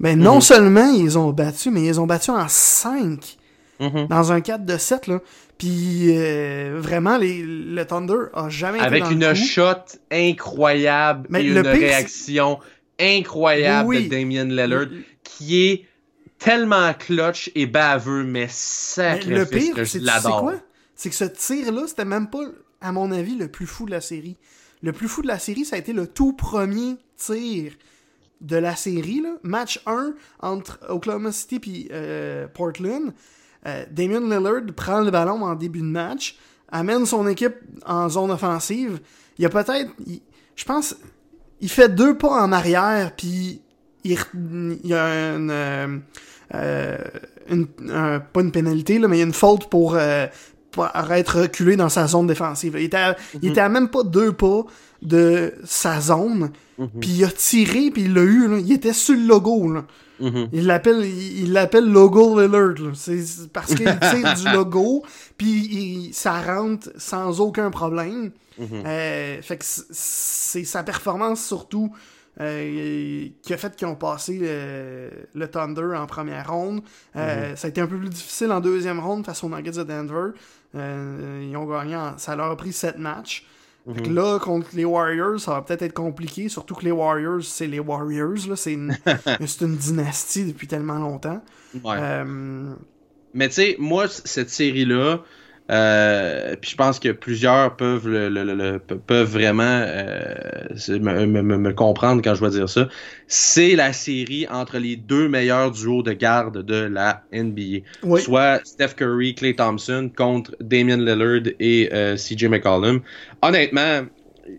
Mais non
Mhm.
seulement ils ont battu, mais ils ont battu en 5
Mhm.
dans un 4 de 7 là. Puis euh, vraiment les, le Thunder a jamais été
Avec
dans
une
le
shot incroyable
Mais
et
le
une
pire,
réaction incroyable
Oui.
de Damian Lillard qui est tellement clutch et baveux, mais
Mais
sacré
le pire,
que
c'est
je l'adore.
C'est que ce tir-là, c'était même pas, à mon avis, le plus fou de la série. Le plus fou de la série, ça a été le tout premier tir de la série, là. Match 1 entre Oklahoma City et Portland. Euh, Damian Lillard prend le ballon en début de match, amène son équipe en zone offensive. Il y a peut-être, je pense, il fait deux pas en arrière, puis il, y a une, euh, euh, pas une pénalité, là, mais il y a une faute pour, euh, pour être reculé dans sa zone défensive. Il était, à, il était à même pas deux pas de sa zone, puis il a tiré, puis il l'a eu. là. Il était sur le logo. Là.
Mhm.
Il l'appelle il l'appelle Logo Lillard. C'est parce qu'il tire du logo, puis il- ça rentre sans aucun problème. Euh, fait que c'est sa performance surtout euh, qui a fait qu'ils ont passé le, le Thunder en première ronde. Euh, Ça a été un peu plus difficile en deuxième ronde face aux Nuggets de Denver. Euh, ils ont gagné, en- ça leur a pris sept matchs. Fait que là, contre les Warriors, ça va peut-être être compliqué, surtout que les Warriors, c'est les Warriors, là, c'est une, c'est une dynastie depuis tellement longtemps.
Ouais.
Euh,
Mais tu sais, moi, cette série-là, euh, puis je pense que plusieurs peuvent le, le- le- le- pe- peuvent vraiment euh, me, me- me- comprendre quand je vais dire ça. C'est la série entre les deux meilleurs duos de garde de la NBA.
oui.
Soit Steph Curry, Klay Thompson contre Damian Lillard et euh, CJ McCollum. Honnêtement,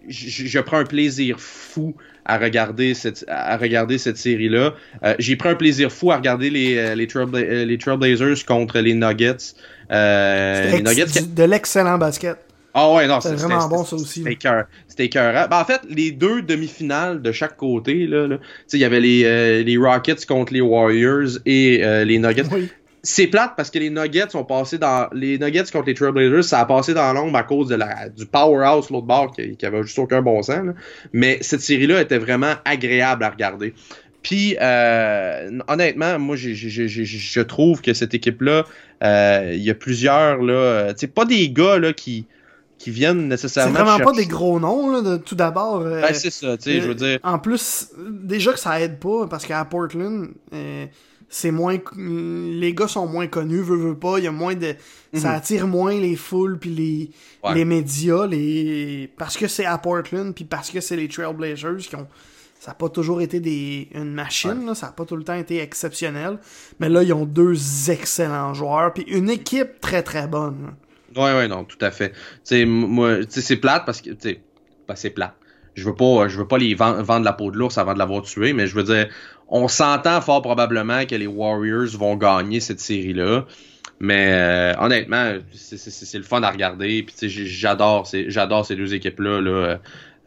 je prends un plaisir fou à regarder cette, à regarder cette série-là. Euh, J'ai pris un plaisir fou à regarder les, euh, les, Trailbla- euh, les Trailblazers contre les Nuggets. Euh, les Nuggets
du- de l'excellent basket.
ah ouais, non,
C'était
c'est-
vraiment bon, ça aussi,
C'était écœur- C'était écœurant. Ben, en fait, les deux demi-finales de chaque côté, là, là, tu sais, il y avait les, euh, les Rockets contre les Warriors et euh, les Nuggets.
Oui.
C'est plate parce que les Nuggets sont passés dans. Les Nuggets contre les Trailblazers, ça a passé dans l'ombre à cause de la, du powerhouse, l'autre bord, qui, qui avait juste aucun bon sens. là. Mais cette série-là était vraiment agréable à regarder. Puis, euh, honnêtement, moi, je trouve que cette équipe-là, euh, il y a plusieurs, là, euh, tu sais, pas des gars, là, qui, qui viennent
C'est
nécessairement.
vraiment pas des gros noms, là, de, tout d'abord. euh,
Ben, c'est ça, tu sais, je veux dire.
En plus, déjà que ça aide pas, parce qu'à Portland, euh, c'est moins. Les gars sont moins connus, veut, veut pas. Il y a moins de. Ça
Mhm.
attire moins les foules puis les,
Ouais.
les médias, les. Parce que c'est à Portland, puis parce que c'est les Trailblazers qui ont. Ça n'a pas toujours été des, une machine, là, ça n'a pas tout le temps été exceptionnel. Mais là, ils ont deux excellents joueurs, puis une équipe très très bonne.
Ouais, ouais, non, tout à fait. Tu sais, m- moi, c'est plate parce que, tu sais, ben, c'est plate. Je veux pas, je veux pas les vend- vendre la peau de l'ours avant de l'avoir tué, mais je veux dire, on s'entend fort probablement que les Warriors vont gagner cette série-là. Mais euh, honnêtement, c'est- le fun à regarder. Puis j'adore, ces- j'adore ces deux équipes-là. Là.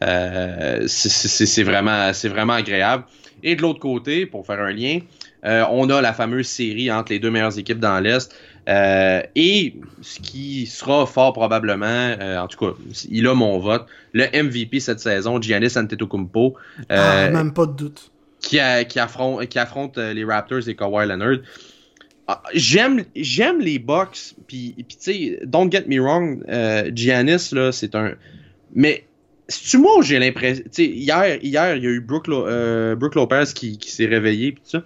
Euh, c'est- vraiment, c'est vraiment agréable. Et de l'autre côté, pour faire un lien, euh, on a la fameuse série entre les deux meilleures équipes dans l'Est. Euh, et ce qui sera fort probablement, euh, en tout cas, il a mon vote, le MVP cette saison, Giannis Antetokounmpo,
Ah, même pas de doute.
Qui, a- qui affronte, qui euh, les Raptors et Kawhi Leonard. Ah, J'aime, j'aime les Bucks, puis, tu sais, don't get me wrong, euh, Giannis là, c'est un, mais c'est moi j'ai l'impression, hier, hier il y a eu Brook, Lo- euh, Lopez qui, qui s'est réveillé puis ça,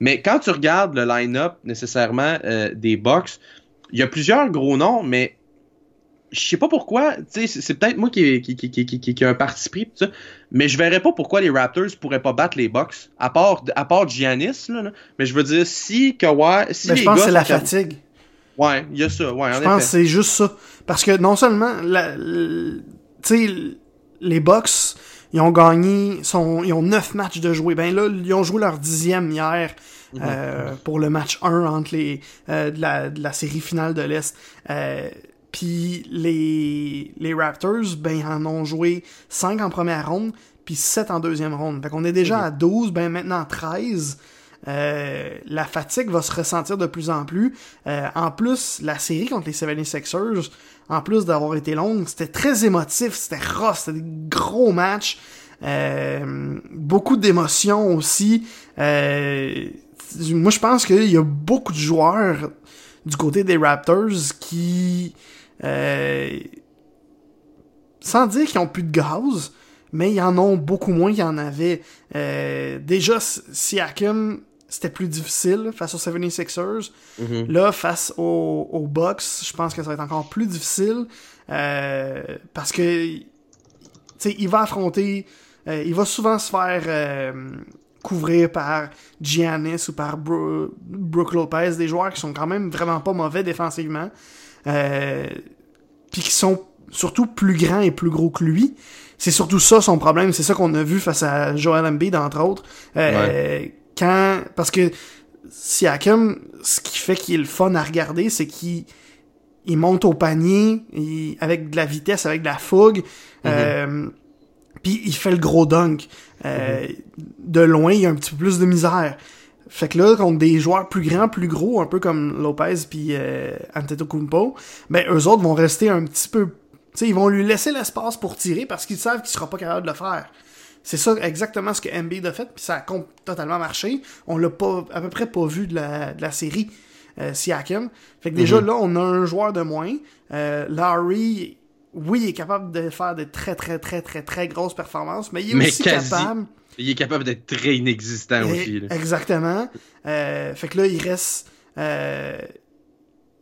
mais quand tu regardes le line-up nécessairement euh, des Bucks, il y a plusieurs gros noms, mais je sais pas pourquoi, c'est- peut-être moi qui, qui, qui, qui, qui, a un parti pris pis tout ça, mais je verrais pas pourquoi les Raptors pourraient pas battre les Bucks, à part, à part Giannis, là, là. mais je veux dire, si Kawhi, si
Mais
les
je pense que c'est la fatigue.
Ouais, il y a ça, ouais,
Je pense que c'est juste ça. Parce que non seulement, la- tu les Bucks, ils ont gagné, sont, ils ont 9 matchs de jouer. Ben là, ils ont joué leur dixième hier
Mhm.
euh, pour le match 1 entre les, euh, de, la, de la série finale de l'Est. Euh, Puis les, les Raptors, ben, en ont joué 5 en première ronde, puis 7 en deuxième ronde. Fait qu'on est déjà à 12, ben maintenant 13. Euh, la fatigue va se ressentir de plus en plus. Euh, en plus, la série contre les 76ers, en plus d'avoir été longue, c'était très émotif, c'était rough, c'était des gros matchs. Euh, beaucoup d'émotions aussi. Euh, moi, je pense qu'il y a beaucoup de joueurs du côté des Raptors qui... euh, sans dire qu'ils ont plus de gaz, mais ils en ont beaucoup moins qu'il y en avait. Euh, déjà, Siakam, c'était plus difficile face aux 76ers.
Mhm.
Là, face aux, aux Bucks, je pense que ça va être encore plus difficile. euh, parce que, tu sais, il va affronter... euh, il va souvent se faire euh, couvrir par Giannis ou par Bro- Brook Lopez, des joueurs qui sont quand même vraiment pas mauvais défensivement. Euh, puis qui sont surtout plus grands et plus gros que lui. C'est surtout ça son problème, c'est ça qu'on a vu face à Joel Embiid entre autres. Euh, Quand parce que Siakam, ce qui fait qu'il est le fun à regarder, c'est qu'il il monte au panier il- avec de la vitesse, avec de la fougue. euh, puis il fait le gros dunk. Euh, De loin, il y a un petit peu plus de misère. Fait que là, contre des joueurs plus grands, plus gros, un peu comme Lopez puis euh, Antetokounmpo, ben eux autres vont rester un petit peu... Sais, ils vont lui laisser l'espace pour tirer parce qu'ils savent qu'il sera pas capable de le faire. C'est ça exactement ce que Embiid a fait, puis ça a totalement marché. On l'a pas à peu près pas vu de la, de la série euh, Siakam. Fait que déjà là, on a un joueur de moins. Euh, Larry, oui, il est capable de faire de très très très très très grosses performances, mais il est
Mais
aussi
quasi.
capable
Il est capable d'être très inexistant
et-
aussi. là.
Exactement. Euh, fait que là, il reste. euh,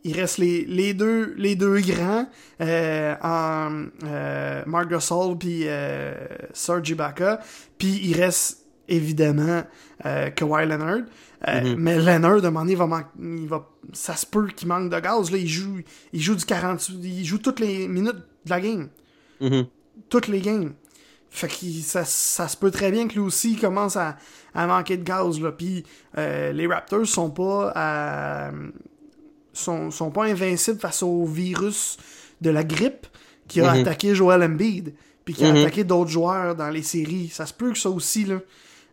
il reste les, les deux les deux grands euh, en euh, Marc Gasol puis Serge Ibaka puis il reste évidemment Kawhi Leonard Euh,
Mhm.
mais Leonard à un moment donné, il va man- il va ça se peut qu'il manque de gaz là il joue il joue du 40 il joue toutes les minutes de la game
Mhm.
toutes les games. Fait que ça, ça se peut très bien que lui aussi il commence à, à manquer de gaz. Là. Puis euh, les Raptors sont pas à- sont, sont pas invincibles face au virus de la grippe qui a
Mhm.
attaqué Joel Embiid. Puis qui a attaqué d'autres joueurs dans les séries. Ça se peut que ça aussi, là.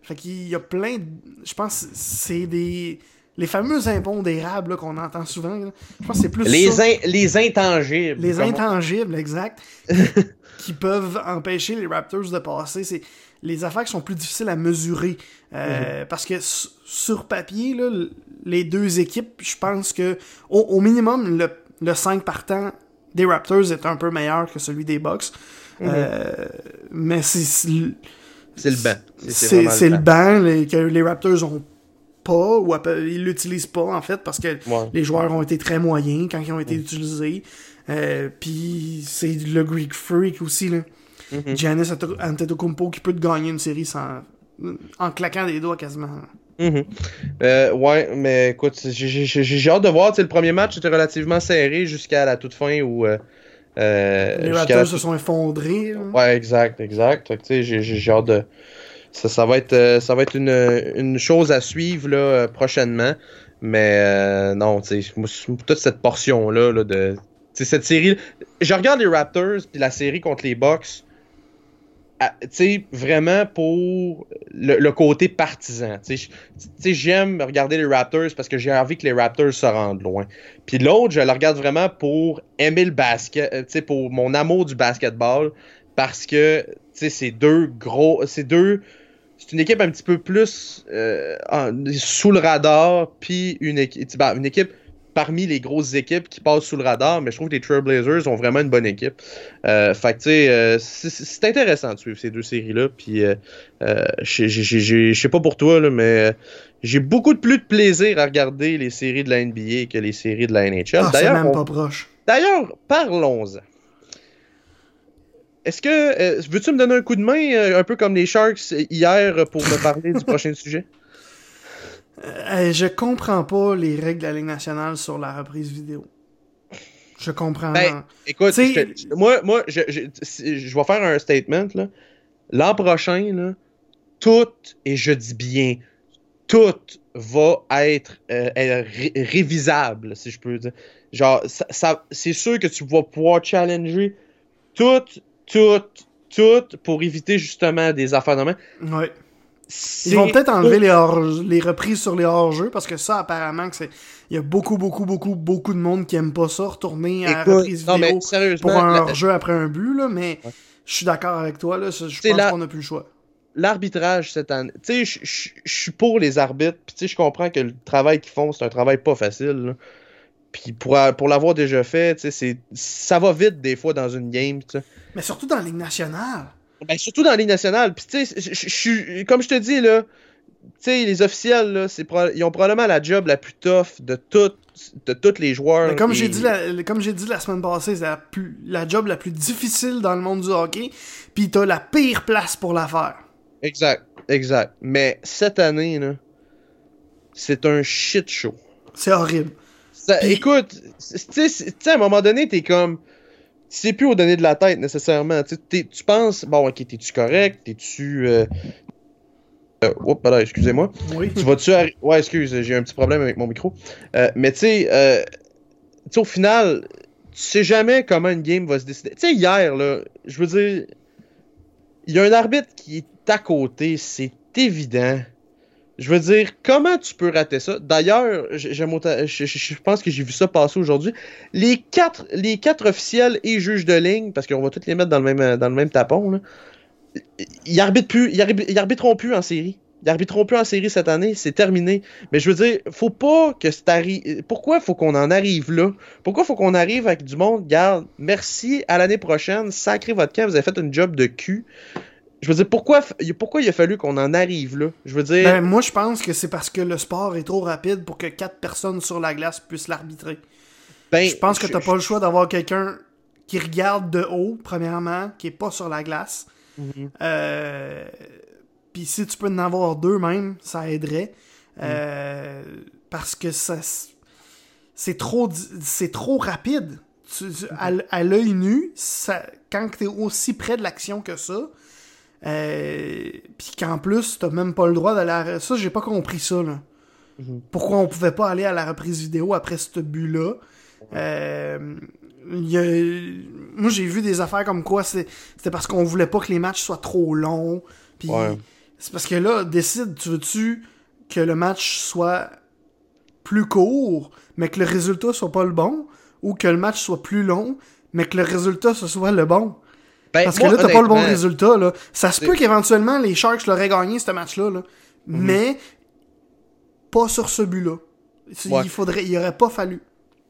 Fait qu'il y a plein de... Je pense que c'est des... Les fameux impondérables qu'on entend souvent. là. Je pense que c'est plus
Les,
ça.
in- les intangibles.
Les intangibles, exact, qui peuvent empêcher les Raptors de passer. C'est les affaires qui sont plus difficiles à mesurer. Euh, Parce que sur papier, là, les deux équipes, je pense que au, au minimum, le, le 5 partant des Raptors est un peu meilleur que celui des Bucks. Euh, mais c'est
C'est le banc.
c'est
vraiment
c'est le
banc.
banc les- que les Raptors ont pas ou ils l'utilisent pas en fait parce que
Ouais.
les joueurs ont été très moyens quand ils ont été
Mm.
utilisés. Euh, Puis c'est le Greek Freak aussi là. Giannis Ante- Antetokounmpo qui peut te gagner une série sans en claquant des doigts quasiment.
Mhm. Euh, ouais, mais écoute, j'ai- j'ai j'ai- j'ai hâte de voir. Tu sais, le premier match était relativement serré jusqu'à la toute fin où. euh, euh,
Les Raptors
la
se sont effondrés.
Ouais, exact, exact. J'ai- hâte de. Ça, ça va être, euh, ça va être une, une chose à suivre là, euh, prochainement. Mais euh, non, toute cette portion-là là, de. Tu sais, cette série. Je regarde les Raptors puis la série contre les Bucks. Sais, vraiment pour le, côté partisan. Tu sais, j'aime regarder les Raptors parce que j'ai envie que les Raptors se rendent loin. Puis l'autre, je le regarde vraiment pour aimer le basket, euh, tu sais, pour mon amour du basketball, parce que, tu sais, c'est deux gros, c'est deux, c'est une équipe un petit peu plus euh, sous le radar, puis une équipe, ben, une équipe parmi les grosses équipes qui passent sous le radar, mais je trouve que les Trailblazers ont vraiment une bonne équipe. Euh, fait que, tu sais, euh, c'est- intéressant de suivre ces deux séries-là, puis euh, euh, je sais pas pour toi, là, mais j'ai beaucoup de plus de plaisir à regarder les séries de la NBA que les séries de la NHL.
Ah, c'est
D'ailleurs,
même
on-
pas proche.
D'ailleurs, parlons-en. Est-ce que veux-tu me donner un coup de main, un peu comme les Sharks hier, pour me parler du prochain sujet?
Euh, je comprends pas les règles de la Ligue nationale sur la reprise vidéo. Je comprends.
Ben, Écoute, je te- moi, moi, je, je, je vais faire un statement. L'an prochain, là, tout et je dis bien tout va être euh, euh, ré- révisable, si je peux dire. Genre, ça, ça- c'est sûr que tu vas pouvoir challenger tout, tout, tout pour éviter justement des affaires de main.
Ouais. Ils vont peut-être enlever les, hors- les reprises sur les hors-jeux parce que ça, apparemment, que c'est. Il y a beaucoup, beaucoup, beaucoup, beaucoup de monde qui aime pas ça, retourner à
Écoute,
reprise
non,
vidéo
mais sérieusement,
pour un hors-jeu après un but, là, mais
Ouais.
je suis d'accord avec toi, là. Je pense
la-
qu'on n'a plus le choix.
l'arbitrage cette année. Tu sais, je- suis pour les arbitres, puis tu sais, je comprends que le travail qu'ils font, c'est un travail pas facile. là. Puis pour, pour l'avoir déjà fait, tu sais, c'est- ça va vite des fois dans une game, tu sais.
Mais surtout dans la Ligue nationale.
Ben, surtout dans la Ligue nationale. Puis tu sais, comme je te dis, là, tu sais, les officiels, là, pro- ils ont probablement la job la plus tough de, tout, de tous les joueurs.
Mais comme
Et-
j'ai dit, la, comme j'ai dit la semaine passée, c'est la, plus- la job la plus difficile dans le monde du hockey, puis t'as la pire place pour la faire.
Exact, exact. Mais cette année, là, c'est un shit show.
C'est horrible.
Ça- Écoute, tu sais, à un moment donné, t'es comme. Tu sais plus où donner de la tête nécessairement. Tu penses, bon, ok, t'es-tu correct? T'es-tu. Euh... Euh, oups, pardon, excusez-moi.
Oui.
Tu vas-tu. arri- Ouais, excuse, j'ai un petit problème avec mon micro. Euh, mais tu sais, tu sais, au final, tu sais jamais comment une game va se décider. Tu sais, hier, là, je veux dire, il y a un arbitre qui est à côté, c'est évident. Je veux dire, comment tu peux rater ça? D'ailleurs, je, pense que j'ai vu ça passer aujourd'hui. Les quatre, officiels et juges de ligne, parce qu'on va tous les mettre dans le même, dans le tapon, là, ils arbitrent plus, ils, plus en série. Ils arbitreront plus en série cette année, c'est terminé. Mais je veux dire, faut pas que c'est arri- Pourquoi faut qu'on en arrive là? Pourquoi faut qu'on arrive avec du monde? Garde, merci, à l'année prochaine, sacrez votre camp, vous avez fait une job de cul. Je veux dire, pourquoi, pourquoi il a fallu qu'on en arrive là? Je veux dire.
Ben, moi, je pense que c'est parce que le sport est trop rapide pour que quatre personnes sur la glace puissent l'arbitrer.
ben,
Je pense que t'as pas le choix d'avoir quelqu'un qui regarde de haut, premièrement, qui est pas sur la glace.
Mhm.
Euh, Puis si tu peux en avoir deux même, ça aiderait. Euh, Parce que ça, c'est trop, c'est trop rapide. Tu- tu- à, l'œil nu, ça, quand t'es aussi près de l'action que ça, euh, puis qu'en plus t'as même pas le droit d'aller. À... Ça, j'ai pas compris ça là.
Mhm.
Pourquoi on pouvait pas aller à la reprise vidéo après ce but-là? Euh, il y a- Moi, j'ai vu des affaires comme quoi c'est- c'était parce qu'on voulait pas que les matchs soient trop longs. Puis
Ouais.
c'est parce que là, décide, tu veux-tu que le match soit plus court, mais que le résultat soit pas le bon, ou que le match soit plus long, mais que le résultat ce soit le bon?
Ben,
Parce
moi,
que là, t'as pas le bon résultat. Là. Ça se peut qu'éventuellement les Sharks l'auraient gagné ce match-là, là. mais pas sur ce but-là. Il faudrait, il aurait pas fallu.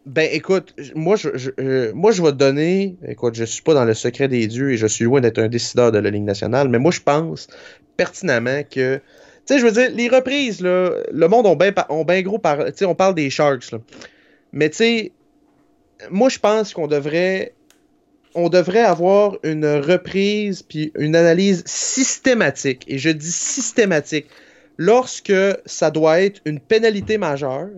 Ben écoute, moi je, je- euh, moi je vais te donner, écoute, je suis pas dans le secret des dieux et je suis loin d'être un décideur de la Ligue nationale, mais moi je pense pertinemment que, tu sais, je veux dire, les reprises là, le monde ont bien ont bien gros par, tu sais, on parle des Sharks là, mais tu sais, moi je pense qu'on devrait, on devrait avoir une reprise puis une analyse systématique et je dis systématique lorsque ça doit être une pénalité majeure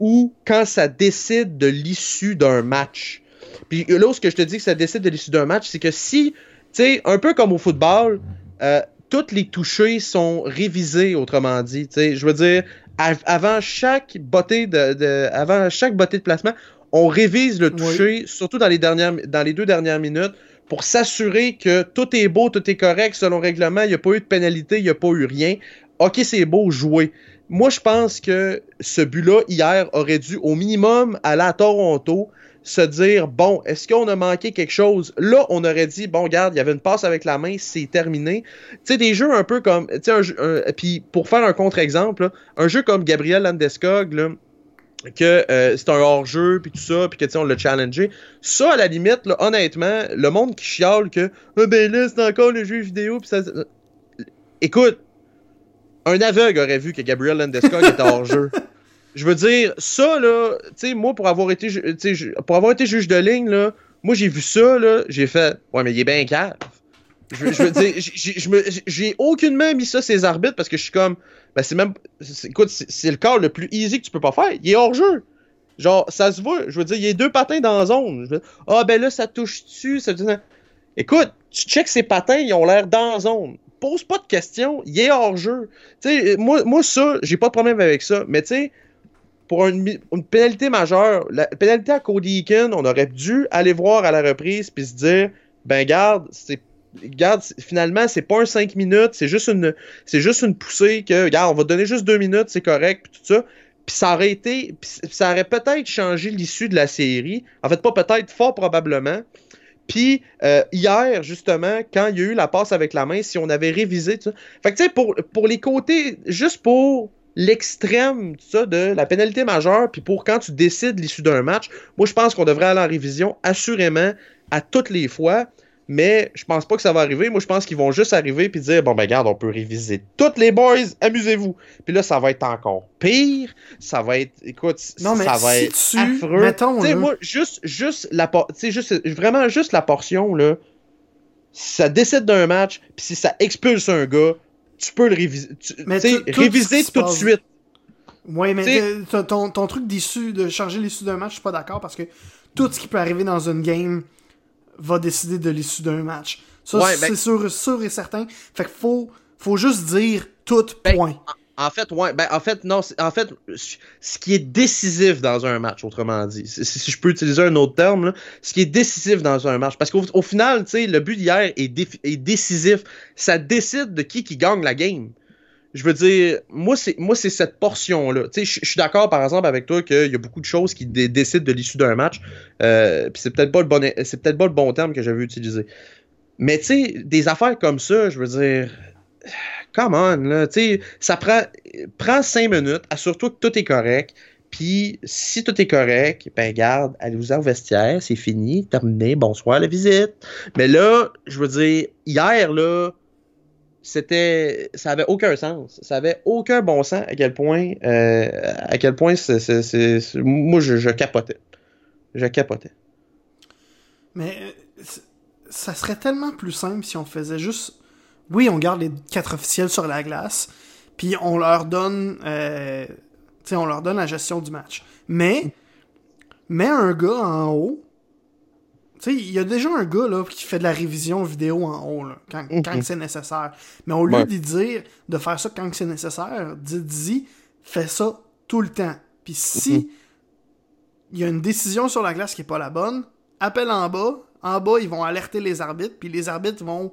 ou quand ça décide de l'issue d'un match. Puis là ce que je te dis que ça décide de l'issue d'un match, c'est que si, tu sais, un peu comme au football, euh, toutes les touchés sont révisés, autrement dit. Tu je veux dire, av- avant chaque bottée de, de- avant chaque bottée de placement, on révise le toucher, surtout dans les dernières, dans les deux dernières minutes, pour s'assurer que tout est beau, tout est correct selon le règlement, il n'y a pas eu de pénalité, il n'y a pas eu rien. Ok, c'est beau, jouer. Moi, je pense que ce but-là, hier, aurait dû au minimum aller à Toronto, se dire, bon, est-ce qu'on a manqué quelque chose? Là, on aurait dit, bon, regarde, il y avait une passe avec la main, c'est terminé. Tu sais, des jeux un peu comme, tu sais, un jeu- un- puis pour faire un contre-exemple, un jeu comme Gabriel Landeskog, là, que euh, c'est un hors-jeu, puis tout ça, puis que, tu sais, on l'a challengé. Ça, à la limite, là, honnêtement, le monde qui chiale que, ah ben là, c'est encore le jeu vidéo, puis ça... Écoute, un aveugle aurait vu que Gabriel Landeskog était hors-jeu. Je veux dire, ça, là, tu sais, moi, pour avoir été, pour avoir été juge de ligne, là, moi, j'ai vu ça, là, j'ai fait, ouais, mais il est bien cave. Je, veux- dire, j'ai- aucunement mis ça ses arbitres parce que je suis comme, ben, c'est même, écoute, c'est le corps le plus easy que tu peux pas faire. Il est hors-jeu. Genre, ça se voit. Je veux dire, il y a deux patins dans la zone. Ah, ben là, ça touche dessus. Ça... Écoute, tu checks ses patins, ils ont l'air dans la zone. Pose pas de questions, il est hors-jeu. Tu sais, moi, moi, ça, j'ai pas de problème avec ça. Mais tu sais, pour une, une pénalité majeure, la pénalité à Cody Eakin, on aurait dû aller voir à la reprise puis se dire ben garde, c'est Regarde, finalement, c'est pas un 5 minutes, c'est juste une c'est juste une poussée que regarde, on va donner juste 2 minutes, c'est correct, puis tout ça. Puis ça aurait été puis ça aurait peut-être changé l'issue de la série. En fait, pas peut-être, fort probablement. Puis euh, hier, justement, quand il y a eu la passe avec la main, si on avait révisé tout ça. Fait que tu sais, pour, les côtés, juste pour l'extrême de la pénalité majeure, puis pour quand tu décides l'issue d'un match, moi je pense qu'on devrait aller en révision assurément à toutes les fois. Mais je pense pas que ça va arriver. Moi, je pense qu'ils vont juste arriver puis dire bon ben regarde, on peut réviser toutes les boys, amusez-vous. Puis là, ça va être encore pire. Ça va être, écoute,
Non, mais
ça va
si
être
tu-
affreux. Tu sais, moi, juste, juste la, juste, vraiment juste la portion là. Si ça décide d'un match, puis si ça expulse un gars, tu peux le réviser. Tu
Mais
réviser tout de suite.
Ouais, mais ton, ton truc d'issue, de changer l'issue d'un match, je suis pas d'accord parce que tout ce qui peut arriver dans une game va décider de l'issue d'un match. Ça,
Ouais,
c'est
ben-
sûr, sûr et certain. Fait qu'il faut, faut juste dire tout,
Ben,
point.
En fait, ouais, ben, en fait, non, en fait, ce qui est décisif dans un match, autrement dit, si, je peux utiliser un autre terme, là, ce qui est décisif dans un match, parce qu'au au final, tu sais, le but d'hier est, est décisif, ça décide de qui qui gagne la game. Je veux dire, moi, c'est moi c'est cette portion-là. Tu sais, je suis d'accord, par exemple, avec toi qu'il y a beaucoup de choses qui dé- décident de l'issue d'un match. Euh, Puis c'est peut-être pas le bon, c'est peut-être pas le bon terme que j'avais utilisé. Mais tu sais, des affaires comme ça, je veux dire, come on, là, tu sais, ça prend, prends cinq minutes, assure-toi que tout est correct. Puis si tout est correct, ben garde, allez-vous au vestiaire, c'est fini, terminé, bonsoir la visite. Mais là, je veux dire, hier là, c'était, ça avait aucun sens, ça avait aucun bon sens à quel point, euh, à quel point c'est, moi je, capotais, je capotais.
Mais euh, ça serait tellement plus simple si on faisait juste. Oui, on garde les quatre officiels sur la glace, puis on leur donne, euh, on leur donne la gestion du match. Mais mets un gars en haut. Tu sais, il y a déjà un gars là qui fait de la révision vidéo en haut là, quand,
Mhm.
quand c'est nécessaire. Mais au lieu
Ouais.
d'y dire de faire ça quand c'est nécessaire, dis fais ça tout le temps. Puis si
Mhm.
il y a une décision sur la glace qui est pas la bonne, appelle en bas. En bas, ils vont alerter les arbitres, puis les arbitres vont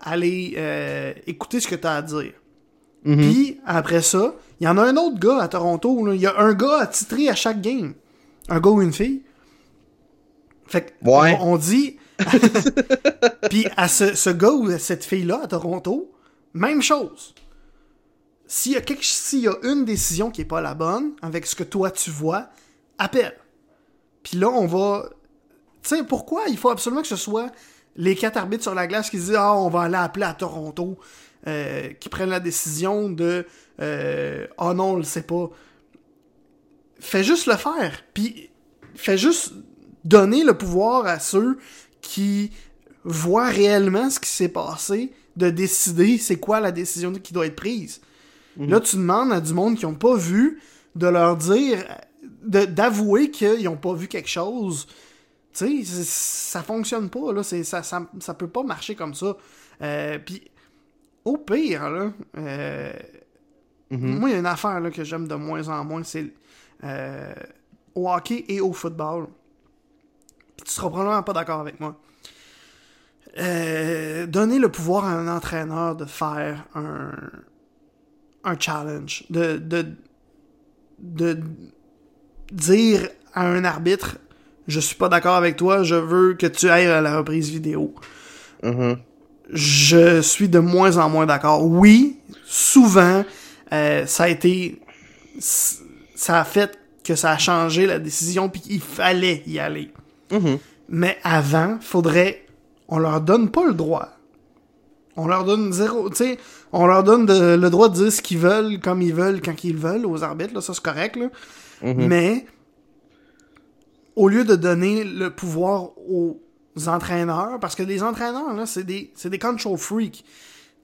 aller euh, écouter ce que tu as à dire.
Mhm.
Puis après ça, il y en a un autre gars à Toronto. Il y a un gars attitré à chaque game. Un gars ou une fille. Fait que
Ouais.
on, on dit. Puis à ce, ce gars ou à cette fille-là à Toronto, même chose. S'il y, a quelque- s'il y a une décision qui est pas la bonne, avec ce que toi tu vois, appelle. Puis là, on va. Tu sais, pourquoi il faut absolument que ce soit les quatre arbitres sur la glace qui se disent Ah, on va aller appeler à Toronto, euh, qui prennent la décision de euh, Ah non, on le sait pas. Fais juste le faire. Puis fais juste donner le pouvoir à ceux qui voient réellement ce qui s'est passé de décider c'est quoi la décision qui doit être prise. Là, tu demandes à du monde qui n'ont pas vu de leur dire, de- d'avouer qu'ils n'ont pas vu quelque chose. Tu sais, ça fonctionne pas, là. C'est- Ça, ça, ça peut pas marcher comme ça. Euh, Puis, au pire, là, euh,
Mhm.
moi, il y a une affaire là, que j'aime de moins en moins, c'est euh, au hockey et au football. Puis tu seras probablement pas d'accord avec moi. Euh, donner le pouvoir à un entraîneur de faire un, un challenge, de, de, de dire à un arbitre je suis pas d'accord avec toi, je veux que tu ailles à la reprise vidéo.
Mhm.
Je suis de moins en moins d'accord. Oui, souvent, euh, ça a été. Ça a fait que ça a changé la décision, puis qu'il fallait y aller.
Mhm.
Mais avant, faudrait. On leur donne pas le droit. On leur donne zéro. Tu sais, on leur donne de- le droit de dire ce qu'ils veulent, comme ils veulent, quand ils veulent aux arbitres, là, ça c'est correct, là.
Mhm.
Mais, au lieu de donner le pouvoir aux entraîneurs, parce que les entraîneurs, là, c'est des, c'est des control freaks.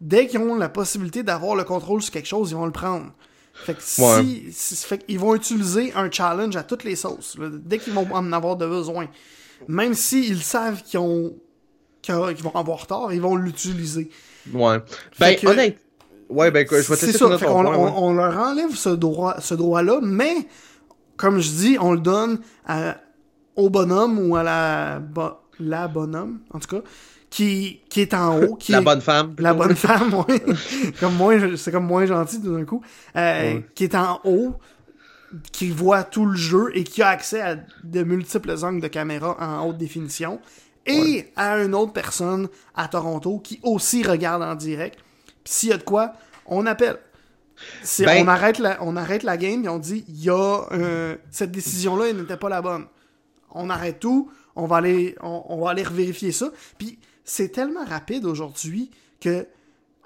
Dès qu'ils ont la possibilité d'avoir le contrôle sur quelque chose, ils vont le prendre. Fait que si,
Ouais.
si- fait qu'ils vont utiliser un challenge à toutes les sauces, là, dès qu'ils vont en avoir de besoin. Même s'ils savent qu'ils ont, qu'ils vont avoir tort, ils vont l'utiliser.
Ouais. Ben,
que-
honnête. Ouais, ben, quoi, je vais te
C'est
laisser
ça. Fait
point,
on,
ouais.
on leur enlève ce droit, ce droit-là, mais comme je dis, on le donne à- au bonhomme ou à la, bo- la bonhomme, en tout cas, qui, qui est en haut. Qui
La
est-
bonne femme.
La bonne femme, oui. comme moins, c'est comme moins gentil tout d'un coup. Euh,
Ouais.
Qui est en haut, qui voit tout le jeu et qui a accès à de multiples angles de caméra en haute définition. Et à une autre personne à Toronto qui aussi regarde en direct. Puis s'il y a de quoi, on appelle.
Ben-
on, arrête la, on arrête la game et on dit il y a euh, cette décision-là, elle n'était pas la bonne. On arrête tout, on va aller, on, on va aller revérifier ça. Puis c'est tellement rapide aujourd'hui que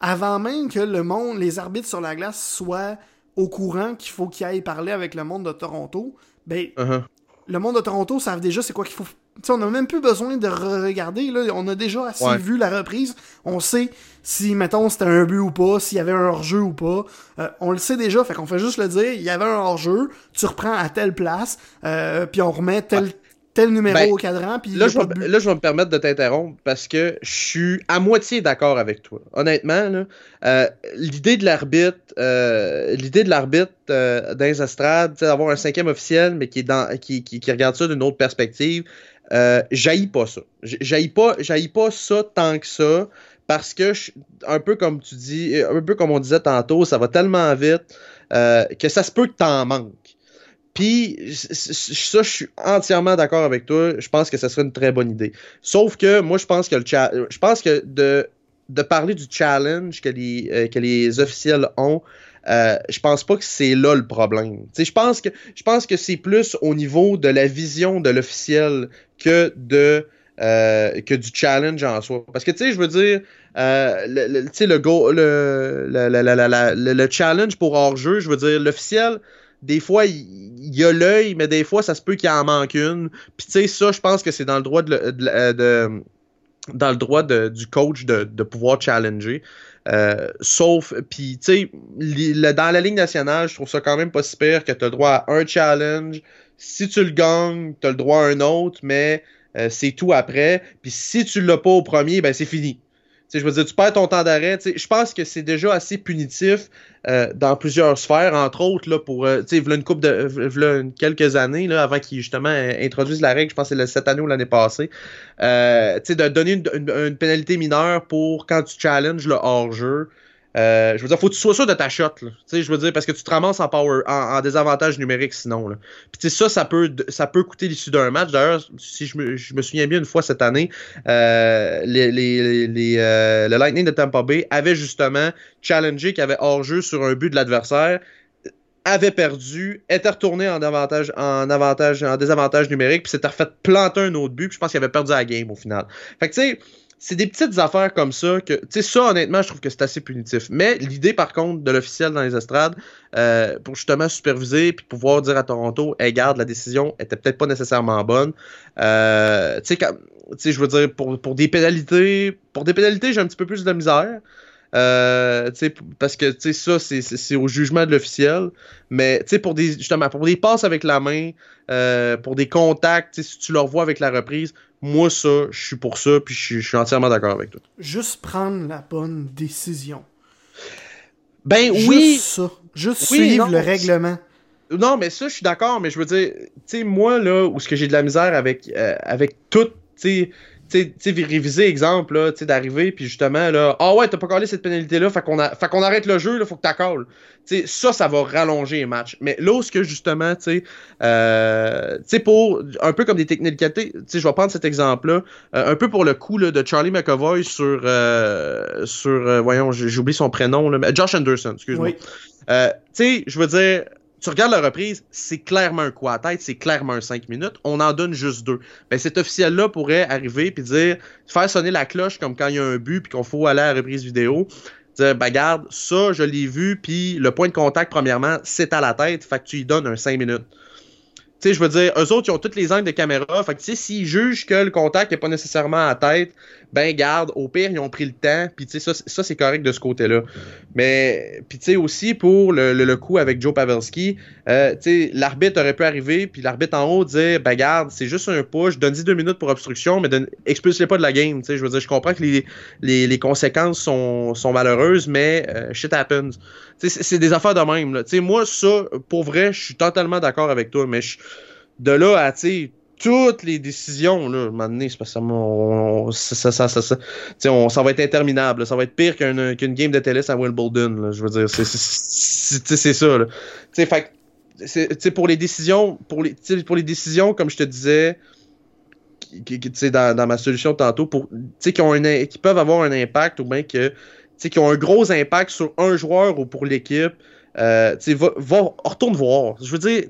avant même que le monde, les arbitres sur la glace soient au courant qu'il faut qu'ils aillent parler avec le monde de Toronto, ben
Uh-huh.
le monde de Toronto savent déjà c'est quoi qu'il faut. Tu sais, on n'a même plus besoin de regarder. Là. On a déjà assez
Ouais.
vu la reprise. On sait si, mettons, c'était un but ou pas, s'il y avait un hors-jeu ou pas. Euh, on le sait déjà. Fait qu'on fait juste le dire. Il y avait un hors-jeu. Tu reprends à telle place. euh, puis on remet tel, tel numéro
Ben,
au cadran. Puis
Là je, vais,
de but.
là, je vais me permettre de t'interrompre parce que je suis à moitié d'accord avec toi. Honnêtement, là, euh, l'idée de l'arbitre, euh, l'idée de l'arbitre euh, dans les estrades, d'avoir un cinquième officiel, mais qui, est dans, qui, qui, qui regarde ça d'une autre perspective, euh, j'haïs pas ça. J- J'haïs pas, pas ça tant que ça. Parce que, je- un peu comme tu dis, un peu comme on disait tantôt, ça va tellement vite euh, que ça se peut que t'en manques. Puis, ça, je suis entièrement d'accord avec toi. Je pense que ça serait une très bonne idée. Sauf que moi, je pense que le je pense que de, parler du challenge que les, euh, que les officiels ont, euh, je pense pas que c'est là le problème. Je pense que je pense que c'est plus au niveau de la vision de l'officiel que de euh, que du challenge en soi. Parce que tu sais, je veux dire, euh, le, go- le challenge pour hors-jeu, je veux dire, l'officiel, des fois, il, y a l'œil, mais des fois, ça se peut qu'il en manque une. Puis tu sais, ça, je pense que c'est dans le droit de, dans le droit du coach de, pouvoir challenger. Euh, sauf, puis tu sais, dans la Ligue nationale, je trouve ça quand même pas si que tu as le droit à un challenge. Si tu le gagnes, tu as le droit à un autre, mais euh, c'est tout après. Puis si tu l'as pas au premier, ben c'est fini. Je veux dire, tu perds ton temps d'arrêt. Je pense que c'est déjà assez punitif euh, dans plusieurs sphères, entre autres, là, pour, euh, tu sais, une coupe de, v'là quelques années, là, avant qu'ils, justement, introduisent la règle, je pense que c'est cette année ou l'année passée, euh, tu sais, de donner une, une- une pénalité mineure pour quand tu challenges le hors-jeu. Euh, je veux dire, faut que tu sois sûr de ta shot, là. Tu sais, je veux dire, parce que tu te ramasses en power, en, désavantage numérique sinon, là. Ça, ça peut, ça peut coûter l'issue d'un match. D'ailleurs, si je me, souviens bien une fois cette année, euh, euh, le Lightning de Tampa Bay avait justement challengé qu'il avait hors-jeu sur un but de l'adversaire, avait perdu, était retourné en avantage, en désavantage numérique, puis s'était refait planter un autre but, puis je pense qu'il avait perdu la game au final. Fait que tu sais, c'est des petites affaires comme ça que, tu sais, ça honnêtement, je trouve que c'est assez punitif. Mais l'idée par contre de l'officiel dans les estrades, euh, pour justement superviser puis pouvoir dire à Toronto, hey, garde, la décision était peut-être pas nécessairement bonne. Euh, tu sais, quand- tu sais, je veux dire, pour, pour des pénalités, pour des pénalités, j'ai un petit peu plus de misère. Euh, parce que ça, c'est- au jugement de l'officiel. Mais pour des justement, pour des passes avec la main, euh, pour des contacts, si tu le revois avec la reprise, moi, ça, je suis pour ça, puis je suis- je suis entièrement d'accord avec toi.
Juste prendre la bonne décision.
Ben
Juste
oui,
ça. Juste
Oui,
suivre
non,
le règlement.
Non, mais ça, je suis d'accord, mais je veux dire, tu sais, moi, là, où ce que j'ai de la misère avec, euh, avec tout, tu sais, tu sais, réviser, exemple, là, tu sais, d'arriver, puis justement, là, ah ouais, t'as pas collé cette pénalité-là, fait qu'on a, fait qu'on arrête le jeu, là, faut que t'accolles. Tu sais, ça, ça va rallonger les matchs. Mais là, où ce que, justement, tu sais, euh, tu sais, pour, un peu comme des technicalités, tu sais, je vais prendre cet exemple-là, euh, un peu pour le coup, là, de Charlie McAvoy sur, euh, sur, euh, voyons, oublié son prénom, là, mais Josh Anderson, excuse-moi.
Oui.
Euh, tu sais, je veux dire, tu regardes la reprise, c'est clairement un coup à tête, c'est clairement un 5 minutes, on en donne juste deux. Ben, cet officiel-là pourrait arriver puis dire, faire sonner la cloche comme quand il y a un but puis qu'on faut aller à la reprise vidéo. Dire, ben, garde, ça, je l'ai vu, puis le point de contact, premièrement, c'est à la tête, fait que tu y donnes un 5 minutes. Tu sais, je veux dire, eux autres, ils ont toutes les angles de caméra. Fait que, tu sais, s'ils jugent que le contact n'est pas nécessairement à la tête, ben, garde, au pire, ils ont pris le temps. Puis, tu sais, ça, c'est correct de ce côté-là. Mais, puis, tu sais, aussi, pour le, coup avec Joe Pavelski, euh, tu sais, l'arbitre aurait pu arriver, puis l'arbitre en haut dire, ben, garde, c'est juste un push, donne-y deux minutes pour obstruction, mais expulse-les pas de la game. Tu sais, je veux dire, je comprends que les, les, les conséquences sont, sont malheureuses, mais euh, shit happens. Tu sais, c'est des affaires de même, là. Tu sais, moi, ça, pour vrai, je suis totalement d'accord avec toi, mais de là à, tu toutes les décisions, là, à un moment donné, c'est parce que ça, on, ça, ça, ça, ça, on, ça va être interminable. Là. Ça va être pire qu'une qu'une game de tennis à Wimbledon. Là, je veux dire, c'est ça. Là. T'sais, fait, t'sais, pour les décisions, pour les, pour les décisions, comme je te disais, qui, qui, dans, dans ma solution tantôt, pour, qui, ont un, qui peuvent avoir un impact ou bien que, qui ont un gros impact sur un joueur ou pour l'équipe, euh, va, va, retourne voir. Je veux dire,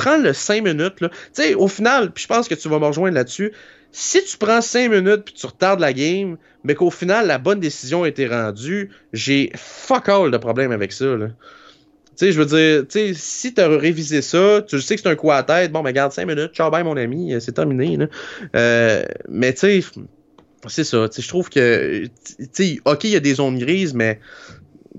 prends le 5 minutes, là. Tu sais, au final, puis je pense que tu vas me rejoindre là-dessus. Si tu prends 5 minutes puis tu retardes la game, mais qu'au final, la bonne décision a été rendue, j'ai fuck all de problème avec ça, là. Tu sais, je veux dire, tu sais, si tu as révisé ça, tu sais que c'est un coup à tête, bon, mais garde 5 minutes, ciao, bye, mon ami, c'est terminé. Euh, mais tu sais, c'est ça, je trouve que, tu sais, ok, il y a des zones grises, mais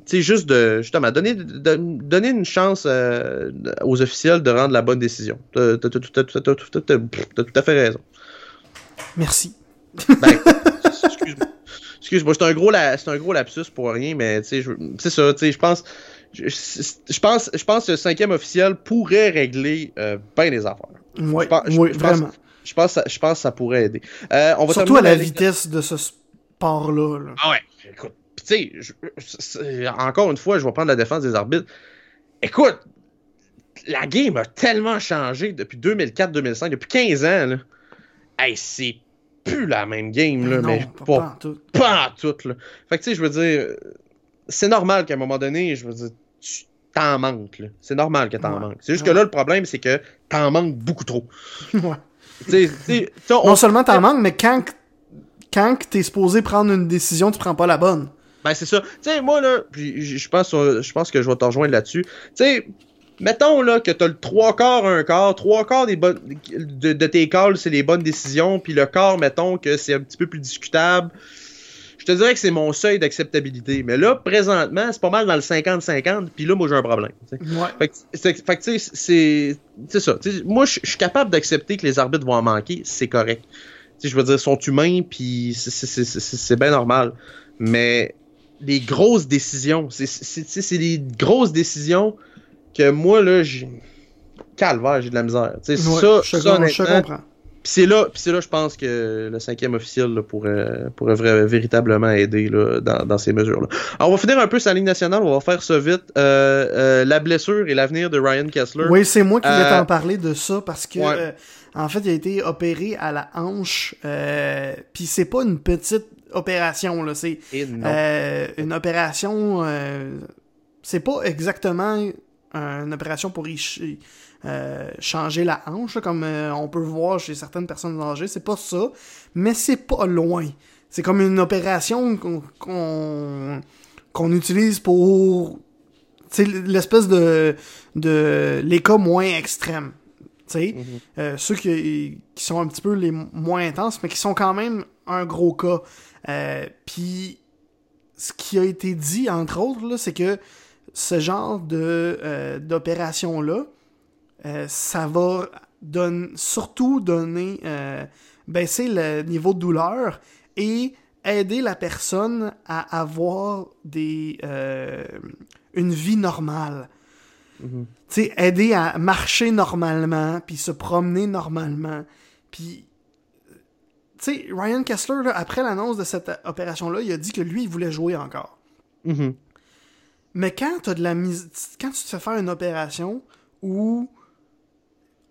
sais, juste de, justement, donner, de, donner une chance euh, aux officiels de rendre la bonne décision. T'as tout à fait raison.
Merci.
Ben, excuse-moi. Excuse-moi, c'est un, gros c'est un gros lapsus pour rien, mais c'est ça, tu sais, je pense. Je, pense, je pense que le cinquième officiel pourrait régler euh, bien les affaires.
Oui, oui vraiment.
je, pense, je pense que ça pourrait aider. Euh, on va
Surtout à la vitesse de ce sport-là. Là.
Ah ouais, écoute, tu sais, encore une fois, je vais prendre la défense des arbitres. Écoute, la game a tellement changé depuis 2004-2005, depuis 15 ans. Là. Hey, c'est plus la même game, là, mais
pas, pas, en tout.
Pas en tout, là. Fait que, tu sais, je veux dire, c'est normal qu'à un moment donné, je veux dire, tu t'en manques. C'est normal que t'en ouais. manques. C'est juste ouais. que là, le problème, c'est que t'en manques beaucoup trop.
ouais.
T'sais, t'sais, on...
Non seulement t'en manques, mais quand, quand t'es supposé prendre une décision, tu prends pas la bonne.
Ben, c'est ça. Tu sais, moi, là, je pense, je pense que je vais te rejoindre là-dessus. Tu sais, mettons, là, que t'as le trois quarts, un quart, trois quarts des bonnes, de, de tes calls, c'est les bonnes décisions, puis le quart, mettons, que c'est un petit peu plus discutable. Je te dirais que c'est mon seuil d'acceptabilité. Mais là, présentement, c'est pas mal dans le 50-50, puis là, moi, j'ai un problème.
Ouais.
Fait que, tu sais, c'est, c'est ça. T'sais, moi, je suis capable d'accepter que les arbitres vont en manquer, c'est correct. sais, je veux dire, sont humains, puis c'est bien normal. Mais les grosses décisions. C'est des grosses décisions que moi, là, j'ai. Calvaire, j'ai de la misère. Ouais, ça,
je,
ça,
je comprends.
Puis c'est là, là, je pense que le cinquième officiel là, pourrait, pourrait vrai, véritablement aider là, dans, dans, ces mesures-là. Alors, on va finir un peu sa ligne nationale, on va faire ça vite. Euh, euh, la blessure et l'avenir de Ryan Kessler.
Oui, c'est moi qui vais t'en parler de ça parce que, ouais. euh, en fait, il a été opéré à la hanche. Euh, Puis c'est pas une petite opération, là. C'est euh, une opération. Euh, c'est pas exactement une opération pour y ch euh, changer la hanche, là, comme on peut voir chez certaines personnes âgées. C'est pas ça, mais c'est pas loin. C'est comme une opération qu'on qu'on utilise pour l'espèce de de les cas moins extrêmes. Mm -hmm. euh, ceux qui, qui sont un petit peu les moins intenses, mais qui sont quand même un gros cas. Euh, Puis, ce qui a été dit, entre autres, c'est que ce genre euh, d'opération-là, euh, ça va donne, surtout donner, baisser le niveau de douleur et aider la personne à avoir des une vie normale.
Mm -hmm.
Tu sais, aider à marcher normalement, puis se promener normalement. Puis tu sais, Ryan Kessler, là, après l'annonce de cette opération-là, il a dit que lui, il voulait jouer encore.
Mm -hmm.
Mais quand as de la mise... quand tu te fais faire une opération où